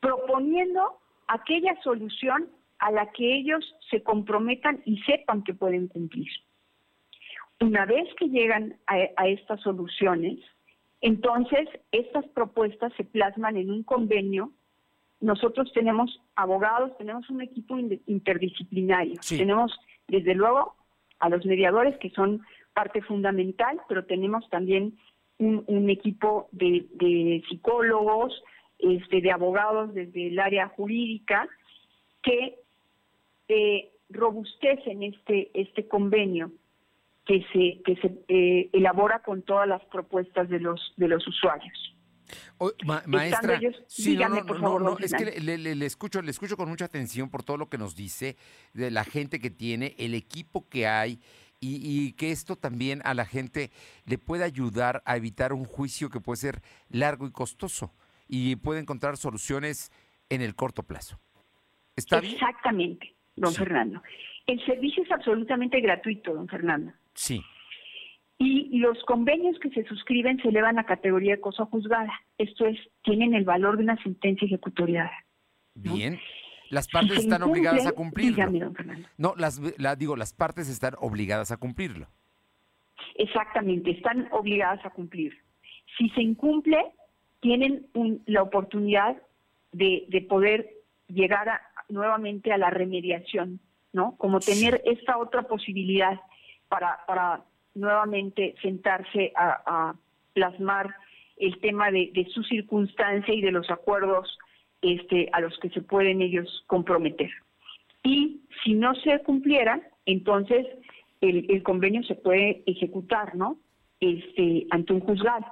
proponiendo aquella solución a la que ellos se comprometan y sepan que pueden cumplir. Una vez que llegan a estas soluciones, entonces estas propuestas se plasman en un convenio. Nosotros tenemos abogados, tenemos un equipo in- interdisciplinario, tenemos desde luego a los mediadores que son parte fundamental, pero tenemos también un, un equipo de, de psicólogos, este, de abogados desde el área jurídica que eh, robustecen este este convenio que se que se eh, elabora con todas las propuestas de los de los usuarios. Ma- maestra, ellos- sí, no, no, por no, favor, no, don es que le, le- le escucho, le escucho con mucha atención por todo lo que nos dice de la gente que tiene, el equipo que hay y, y que esto también a la gente le puede ayudar a evitar un juicio que puede ser largo y costoso y puede encontrar soluciones en el corto plazo. ¿Está bien? Exactamente, don Fernando. El servicio es absolutamente gratuito, don Fernando. Sí. Y los convenios que se suscriben se elevan a categoría de cosa juzgada. Esto es, tienen el valor de una sentencia ejecutoriada. Bien. Las partes Si están obligadas a cumplirlo. dígame, don Fernando. No, las, la, digo, las partes están obligadas a cumplirlo. Exactamente, están obligadas a cumplir. Si se incumple, tienen un- la oportunidad de, de poder llegar a- nuevamente a la remediación, ¿no? Como tener esta otra posibilidad para, para nuevamente sentarse a, a plasmar el tema de, de su circunstancia y de los acuerdos este, a los que se pueden ellos comprometer. Y si no se cumpliera, entonces el, el convenio se puede ejecutar, ¿no? Este, ante un juzgado.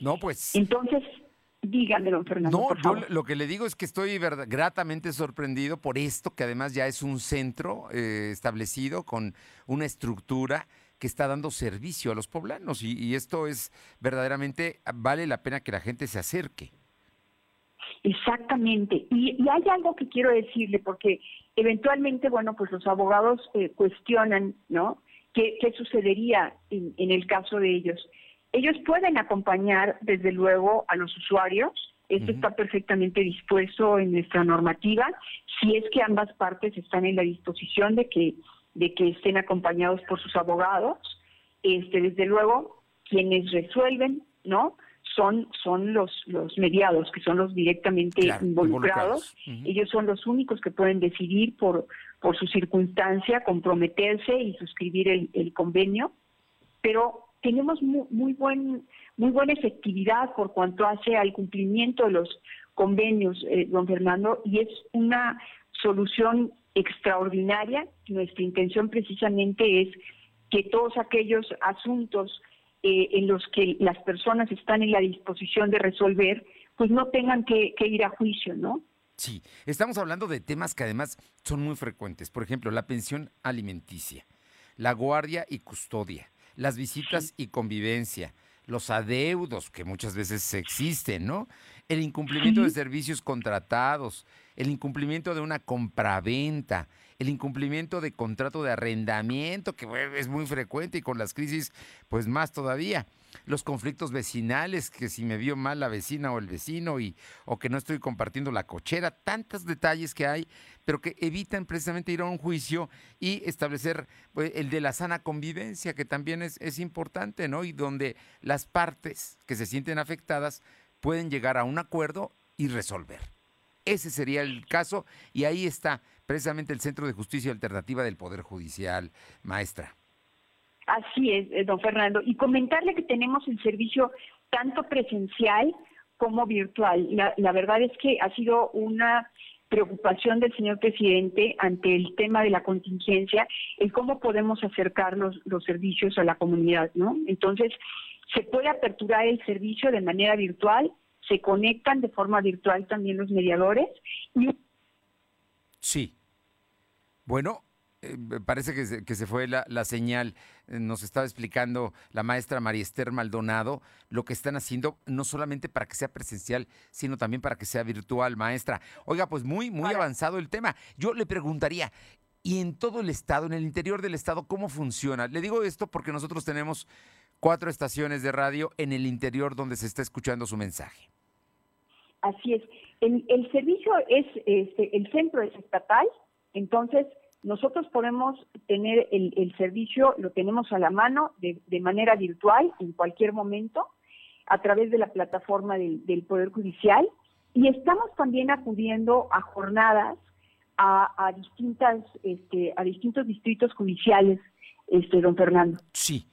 No, pues. Entonces, dígame, don Fernando, No, por yo lo que le digo es que estoy verdad- gratamente sorprendido por esto, que además ya es un centro eh, establecido con una estructura que está dando servicio a los poblanos y, y esto es verdaderamente, vale la pena que la gente se acerque. Exactamente. Y, y hay algo que quiero decirle, porque eventualmente, bueno, pues los abogados eh, cuestionan, ¿no? ¿Qué, qué sucedería en, en el caso de ellos? Ellos pueden acompañar, desde luego, a los usuarios. Esto está perfectamente dispuesto en nuestra normativa, si es que ambas partes están en la disposición de que, de que estén acompañados por sus abogados. Este, desde luego, quienes resuelven, ¿no? Son, son los, los mediados, que son los directamente Claro, involucrados. involucrados. Ellos son los únicos que pueden decidir por, por su circunstancia, comprometerse y suscribir el, el convenio. Pero tenemos muy, muy, buen, muy buena efectividad por cuanto hace al cumplimiento de los convenios, eh, don Fernando, y es una solución extraordinaria. Nuestra intención precisamente es que todos aquellos asuntos eh, en los que las personas están en la disposición de resolver, pues no tengan que, que ir a juicio, ¿no? Sí, estamos hablando de temas que además son muy frecuentes. Por ejemplo, la pensión alimenticia, la guardia y custodia, las visitas y convivencia, los adeudos que muchas veces existen, ¿no? El incumplimiento de servicios contratados, el incumplimiento de una compraventa, el incumplimiento de contrato de arrendamiento, que es muy frecuente y con las crisis, pues más todavía. Los conflictos vecinales, que si me vio mal la vecina o el vecino y o que no estoy compartiendo la cochera, tantos detalles que hay, pero que evitan precisamente ir a un juicio y establecer pues, el de la sana convivencia, que también es, es importante, ¿no? Y donde las partes que se sienten afectadas pueden llegar a un acuerdo y resolver. Ese sería el caso y ahí está precisamente el Centro de Justicia Alternativa del Poder Judicial, maestra. Así es, eh, don Fernando. Y comentarle que tenemos el servicio tanto presencial como virtual. La, la verdad es que ha sido una preocupación del señor presidente ante el tema de la contingencia, el cómo podemos acercar los, los servicios a la comunidad, ¿no? Entonces, se puede aperturar el servicio de manera virtual, se conectan de forma virtual también los mediadores y Sí. Bueno, eh, parece que se, que se fue la, la, señal. Eh, nos estaba explicando la maestra María Esther Maldonado lo que están haciendo, no solamente para que sea presencial, sino también para que sea virtual, maestra. Oiga, pues muy, muy avanzado el tema. Yo le preguntaría, ¿y en todo el estado, en el interior del estado, cómo funciona? Le digo esto porque nosotros tenemos cuatro estaciones de radio en el interior donde se está escuchando su mensaje. Así es. El, el servicio es, este, el centro es estatal, entonces nosotros podemos tener el, el servicio, lo tenemos a la mano de, manera virtual en cualquier momento a través de la plataforma del, Poder Judicial y estamos también acudiendo a jornadas a, a distintas este, a distintos distritos judiciales, este don Fernando. Sí.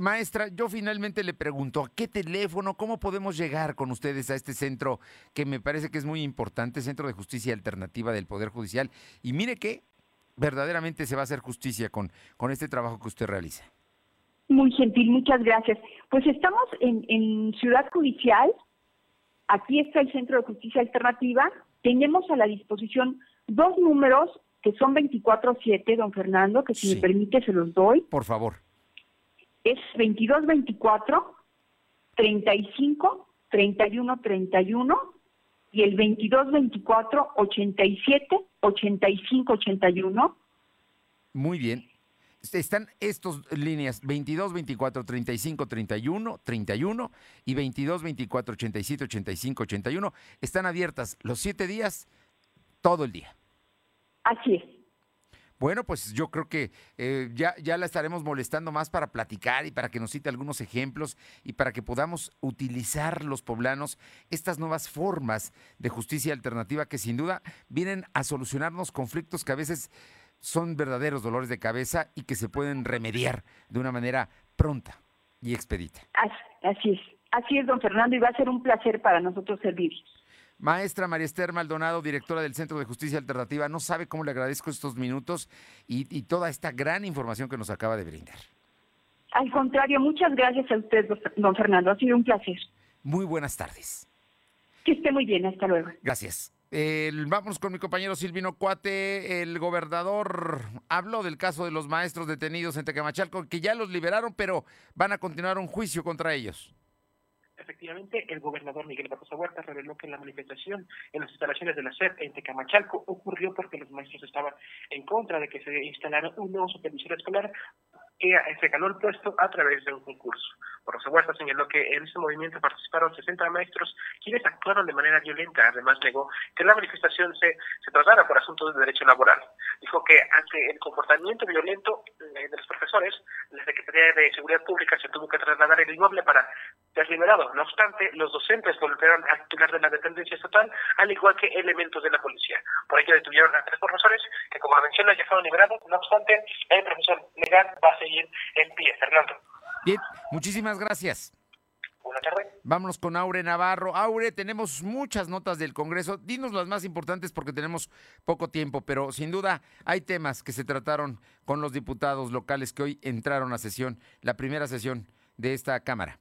Maestra, yo finalmente le pregunto, ¿a qué teléfono, cómo podemos llegar con ustedes a este centro que me parece que es muy importante, Centro de Justicia Alternativa del Poder Judicial? Y mire que verdaderamente se va a hacer justicia con, con este trabajo que usted realiza. Muy gentil, muchas gracias. Pues estamos en, en Ciudad Judicial, aquí está el Centro de Justicia Alternativa, tenemos a la disposición dos números que son 24-7, don Fernando, que si sí. me permite se los doy. Por favor es 2224 35 31 31 y el 2224 87 85 81. Muy bien. Están estas líneas 22 24 35 31 31 y 22 24 87 85 81 están abiertas los siete días todo el día. Así es. Bueno, pues yo creo que eh, ya, ya la estaremos molestando más para platicar y para que nos cite algunos ejemplos y para que podamos utilizar los poblanos estas nuevas formas de justicia alternativa que sin duda vienen a solucionarnos conflictos que a veces son verdaderos dolores de cabeza y que se pueden remediar de una manera pronta y expedita. Así, así es, así es, don Fernando, y va a ser un placer para nosotros servir. Maestra María Esther Maldonado, directora del Centro de Justicia Alternativa, no sabe cómo le agradezco estos minutos y, y, toda esta gran información que nos acaba de brindar. Al contrario, muchas gracias a usted, don Fernando. Ha sido un placer. Muy buenas tardes. Que esté muy bien. Hasta luego. Gracias. Eh, vamos con mi compañero Silvino Cuate. El gobernador habló del caso de los maestros detenidos en Tecamachalco, que ya los liberaron, pero van a continuar un juicio contra ellos. Efectivamente, el gobernador Miguel Barroso Huerta reveló que la manifestación en las instalaciones de la SEP en Tecamachalco ocurrió porque los maestros estaban en contra de que se instalara un nuevo supervisor escolar que se ganó el puesto a través de un concurso. Barroso Huerta señaló que en este movimiento participaron 60 maestros quienes actuaron de manera violenta. Además, negó que la manifestación se, se tratara por asuntos de derecho laboral. Dijo que ante el comportamiento violento de los profesores, la Secretaría de Seguridad Pública se tuvo que trasladar el inmueble para ser liberado. No obstante, los docentes volvieron a titular de la dependencia estatal, al igual que elementos de la policía. Por ello detuvieron a tres profesores que, como menciona, ya fueron liberados. No obstante, el profesor legal va a seguir en pie. Fernando. Bien, muchísimas gracias. Buenas tardes. Vámonos con Aure Navarro. Aure, tenemos muchas notas del Congreso. Dinos las más importantes porque tenemos poco tiempo, pero sin duda hay temas que se trataron con los diputados locales que hoy entraron a sesión, la primera sesión de esta Cámara.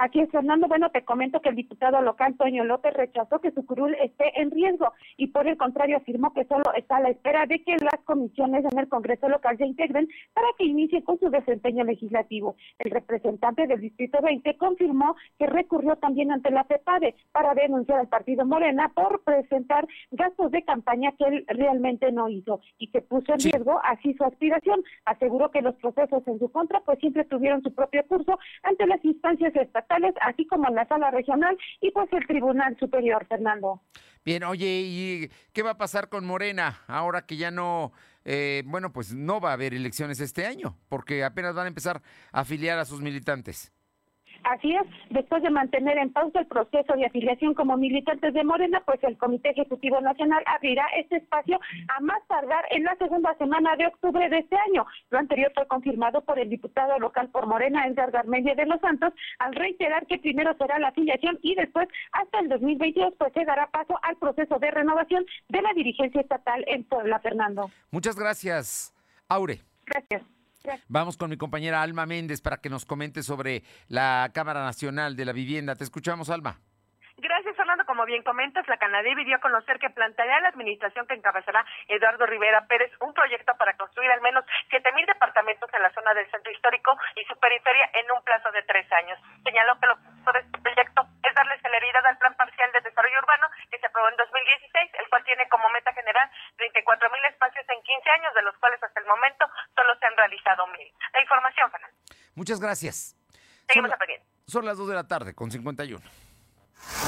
Aquí es, Fernando. Bueno, te comento que el diputado local, Toño López, rechazó que su curul esté en riesgo y por el contrario afirmó que solo está a la espera de que las comisiones en el Congreso local se integren para que inicie con su desempeño legislativo. El representante del Distrito 20 confirmó que recurrió también ante la FEPADE para denunciar al partido Morena por presentar gastos de campaña que él realmente no hizo y que puso en riesgo así su aspiración. Aseguró que los procesos en su contra pues siempre tuvieron su propio curso ante las instancias estatales así como en la sala regional y pues el Tribunal Superior, Fernando. Bien, oye, ¿y qué va a pasar con Morena ahora que ya no, eh, bueno, pues no va a haber elecciones este año, porque apenas van a empezar a afiliar a sus militantes? Así es, después de mantener en pausa el proceso de afiliación como militantes de Morena, pues el Comité Ejecutivo Nacional abrirá este espacio a más tardar en la segunda semana de octubre de este año. Lo anterior fue confirmado por el diputado local por Morena, Edgar Garmedia de los Santos, al reiterar que primero será la afiliación y después, hasta el 2022, pues se dará paso al proceso de renovación de la dirigencia estatal en Puebla, Fernando. Muchas gracias, Aure. Gracias. Vamos con mi compañera Alma Méndez para que nos comente sobre la Cámara Nacional de la Vivienda. Te escuchamos, Alma. Gracias, Fernando. Como bien comentas, la Canadá dio a conocer que planteará la administración que encabezará Eduardo Rivera Pérez un proyecto para construir al menos 7.000 departamentos en la zona del centro histórico y su periferia en un plazo de tres años. Señaló que lo que este proyecto es darle celeridad al Plan Parcial de Desarrollo Urbano que se aprobó en 2016, el cual tiene como meta general 34.000 espacios en 15 años, de los cuales hasta el momento solo se han realizado 1.000. La información, Fernando. Muchas gracias. Seguimos son, son las 2 de la tarde con 51.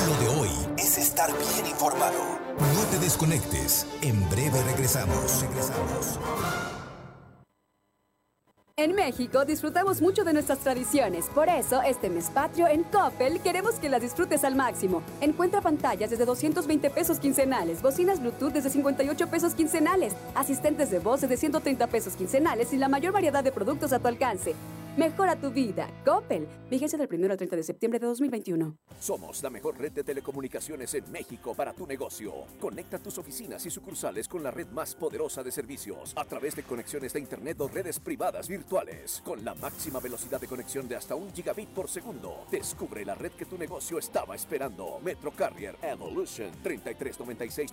Lo de hoy es estar bien informado. No te desconectes. En breve regresamos. Regresamos. En México disfrutamos mucho de nuestras tradiciones, por eso este mes patrio en Coppel queremos que las disfrutes al máximo. Encuentra pantallas desde 220 pesos quincenales, bocinas Bluetooth desde 58 pesos quincenales, asistentes de voz desde 130 pesos quincenales y la mayor variedad de productos a tu alcance. Mejora tu vida. Coppel. Vigencia del 1 al 30 de septiembre de 2021. Somos la mejor red de telecomunicaciones en México para tu negocio. Conecta tus oficinas y sucursales con la red más poderosa de servicios a través de conexiones de Internet o redes privadas virtuales. Con la máxima velocidad de conexión de hasta un gigabit por segundo. Descubre la red que tu negocio estaba esperando. Metro Carrier Evolution 3396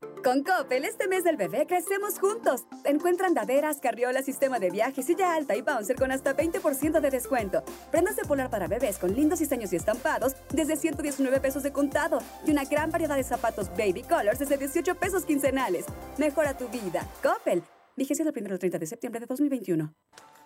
Con Coppel, este mes del bebé crecemos juntos. Encuentra andaderas, carriolas, sistema de viajes, silla alta y bouncer con hasta 20% de descuento. Prendas de polar para bebés con lindos diseños y estampados desde 119 pesos de contado. Y una gran variedad de zapatos baby colors desde 18 pesos quincenales. Mejora tu vida. Coppel. Vigencia del 1 al 30 de septiembre de 2021.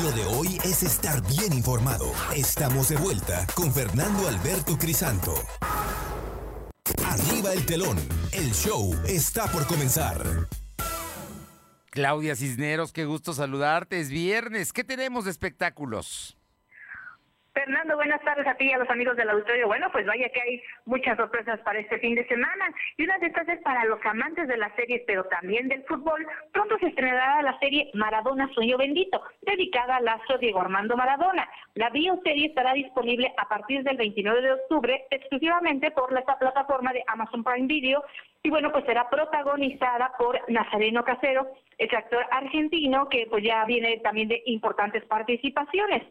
Lo de hoy es estar bien informado. Estamos de vuelta con Fernando Alberto Crisanto. Arriba el telón. El show está por comenzar. Claudia Cisneros, qué gusto saludarte. Es viernes. ¿Qué tenemos de espectáculos? Fernando, buenas tardes a ti y a los amigos del auditorio. Bueno, pues vaya que hay muchas sorpresas para este fin de semana. Y una de estas es para los amantes de las series, pero también del fútbol. Pronto se estrenará la serie Maradona Sueño Bendito, dedicada al astro Diego Armando Maradona. La bioserie estará disponible a partir del 29 de octubre, exclusivamente por la plataforma de Amazon Prime Video. Y bueno, pues será protagonizada por Nazareno Casero, ese actor argentino que pues ya viene también de importantes participaciones.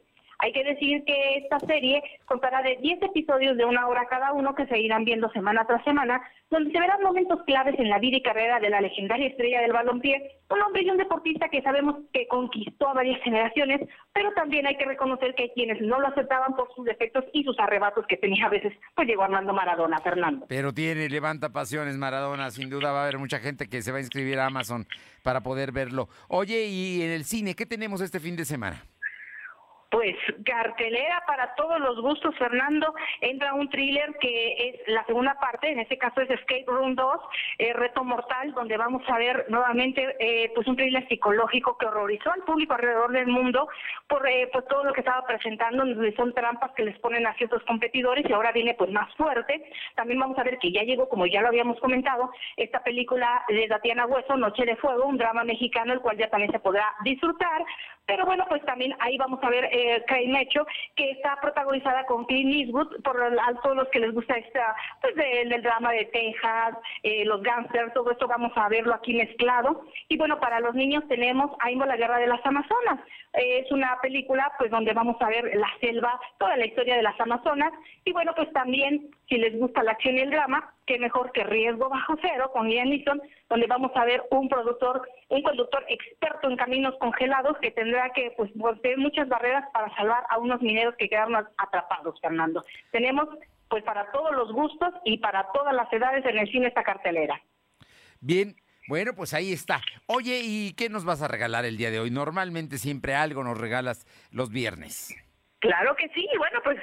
Hay que decir que esta serie contará de 10 episodios de una hora cada uno que se irán viendo semana tras semana, donde se verán momentos claves en la vida y carrera de la legendaria estrella del balompié, un hombre y un deportista que sabemos que conquistó a varias generaciones, pero también hay que reconocer que hay quienes no lo aceptaban por sus defectos y sus arrebatos que tenía a veces, pues llegó Armando Maradona, Fernando. Pero tiene, levanta pasiones Maradona, sin duda va a haber mucha gente que se va a inscribir a Amazon para poder verlo. Oye, y en el cine, ¿qué tenemos este fin de semana? Pues cartelera para todos los gustos, Fernando. Entra un thriller que es la segunda parte, en este caso es Escape Room 2, eh, Reto Mortal, donde vamos a ver nuevamente eh, pues un thriller psicológico que horrorizó al público alrededor del mundo por eh, pues todo lo que estaba presentando, donde son trampas que les ponen a ciertos competidores y ahora viene pues más fuerte. También vamos a ver que ya llegó, como ya lo habíamos comentado, esta película de Tatiana Hueso, Noche de Fuego, un drama mexicano, el cual ya también se podrá disfrutar. Pero bueno, pues también ahí vamos a ver eh, Mecho, que está protagonizada con Clint Eastwood, por a todos los que les gusta esta, pues del drama de Texas, eh, los gangsters, todo esto vamos a verlo aquí mezclado. Y bueno, para los niños tenemos Aimo la guerra de las Amazonas. Es una película pues donde vamos a ver la selva, toda la historia de las Amazonas. Y bueno, pues también si les gusta la acción y el drama, qué mejor que Riesgo Bajo Cero con Ian Neeson, donde vamos a ver un productor, un conductor experto en caminos congelados que tendrá que pues voltear muchas barreras para salvar a unos mineros que quedaron atrapados, Fernando. Tenemos pues para todos los gustos y para todas las edades en el cine esta cartelera. Bien, bueno, pues ahí está. Oye, ¿y qué nos vas a regalar el día de hoy? Normalmente siempre algo nos regalas los viernes. Claro que sí, bueno, pues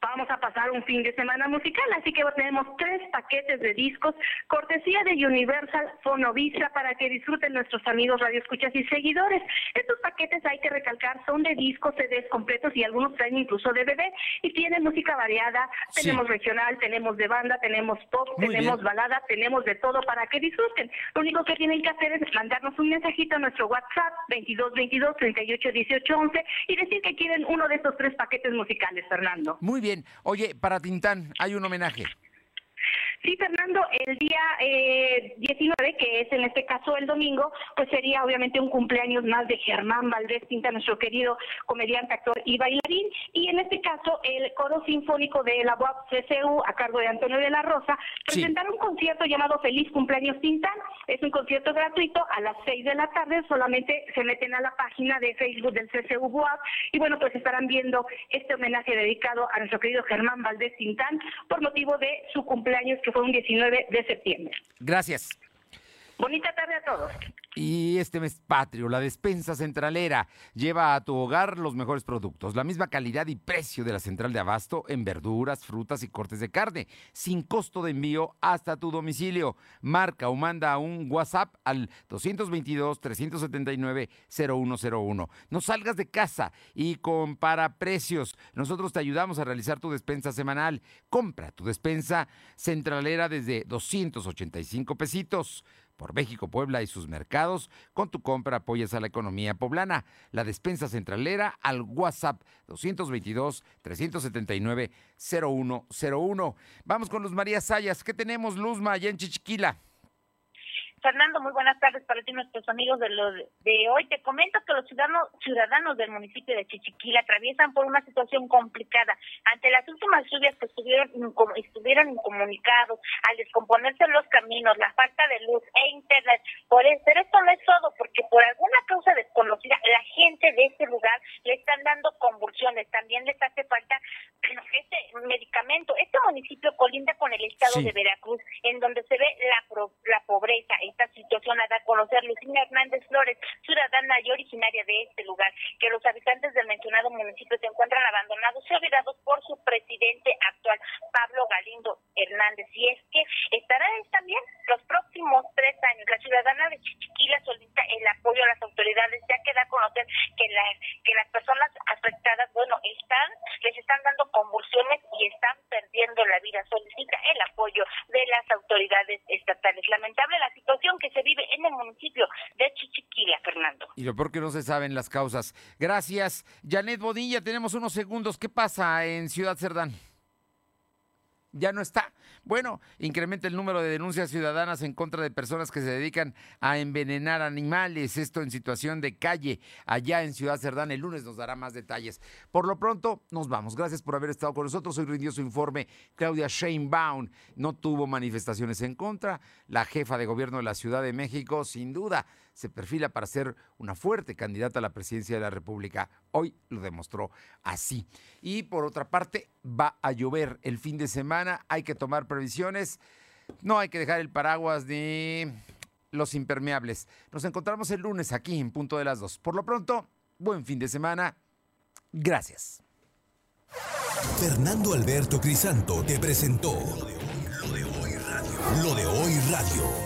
vamos a pasar un fin de semana musical, así que tenemos tres paquetes de discos, cortesía de Universal Fonovisa para que disfruten nuestros amigos radioescuchas y seguidores. Estos paquetes hay que recalcar son de discos, CDs completos y algunos traen incluso DVD y tienen música variada, tenemos regional, tenemos de banda, tenemos pop, tenemos balada, tenemos de todo para que disfruten. Lo único que tienen que hacer es mandarnos un mensajito a nuestro WhatsApp 22 22 38 18 11 y decir que quieren uno de estos tres paquetes musicales, Fernando. Muy bien. Oye, para Tintán hay un homenaje. Sí, Fernando, el día eh, 19, que es en este caso el domingo, pues sería obviamente un cumpleaños más de Germán Valdés Tinta, nuestro querido comediante, actor y bailarín. Y en este caso, el coro sinfónico de la UAP CCU, a cargo de Antonio de la Rosa, presentaron un concierto llamado Feliz Cumpleaños Tintán. Es un concierto gratuito a las 6 de la tarde. Solamente se meten a la página de Facebook del CCU UAP y bueno, pues estarán viendo este homenaje dedicado a nuestro querido Germán Valdés Tintán por motivo de su cumpleaños que fue un 19 de septiembre. Gracias. Bonita tarde a todos. Y este mes patrio, la despensa centralera lleva a tu hogar los mejores productos, la misma calidad y precio de la central de abasto en verduras, frutas y cortes de carne, sin costo de envío hasta tu domicilio. Marca o manda un WhatsApp al 222-379-0101. No salgas de casa y compara precios. Nosotros te ayudamos a realizar tu despensa semanal. Compra tu despensa centralera desde 285 pesitos por México, Puebla y sus mercados. Con tu compra apoyas a la economía poblana. La despensa centralera al WhatsApp 222-379-0101. Vamos con Luz María Sayas. ¿Qué tenemos, Luzma, allá en Chichiquila? Fernando, muy buenas tardes para ti, nuestros amigos de, lo de hoy. Te comento que los ciudadanos, ciudadanos del municipio de Chichiquila atraviesan por una situación complicada. Ante las últimas lluvias que estuvieron, estuvieron incomunicados, al descomponerse los caminos, la falta de luz e internet. Por eso, pero esto no es todo, porque por alguna causa desconocida, la gente de este lugar le están dando convulsiones. También les hace falta este medicamento. Este municipio colinda con el estado de Veracruz, en donde se ve la, la pobreza esta situación a dar a conocer Lucina Hernández Flores, ciudadana y originaria de este lugar, que los habitantes del mencionado municipio se encuentran abandonados y olvidados por su presidente actual, Pablo Galindo Hernández. Y es que estará también los próximos tres años. La ciudadana de Chichiquila solicita el apoyo a las autoridades, ya que da a conocer que, la, que las personas afectadas, bueno, están, les están lo peor que no se saben las causas. Gracias. Janet Bodilla, tenemos unos segundos. ¿Qué pasa en Ciudad Cerdán? ya no está. Bueno, incrementa el número de denuncias ciudadanas en contra de personas que se dedican a envenenar animales. Esto en situación de calle allá en Ciudad Cerdán. El lunes nos dará más detalles. Por lo pronto, nos vamos. Gracias por haber estado con nosotros. Hoy rindió su informe Claudia Sheinbaum. No tuvo manifestaciones en contra. La jefa de gobierno de la Ciudad de México, sin duda, se perfila para ser una fuerte candidata a la presidencia de la República. Hoy lo demostró así. Y por otra parte, va a llover el fin de semana, hay que tomar previsiones, no hay que dejar el paraguas ni los impermeables. Nos encontramos el lunes aquí en punto de las dos. Por lo pronto, buen fin de semana. Gracias. Fernando Alberto Crisanto te presentó Lo de hoy radio. Lo de hoy radio.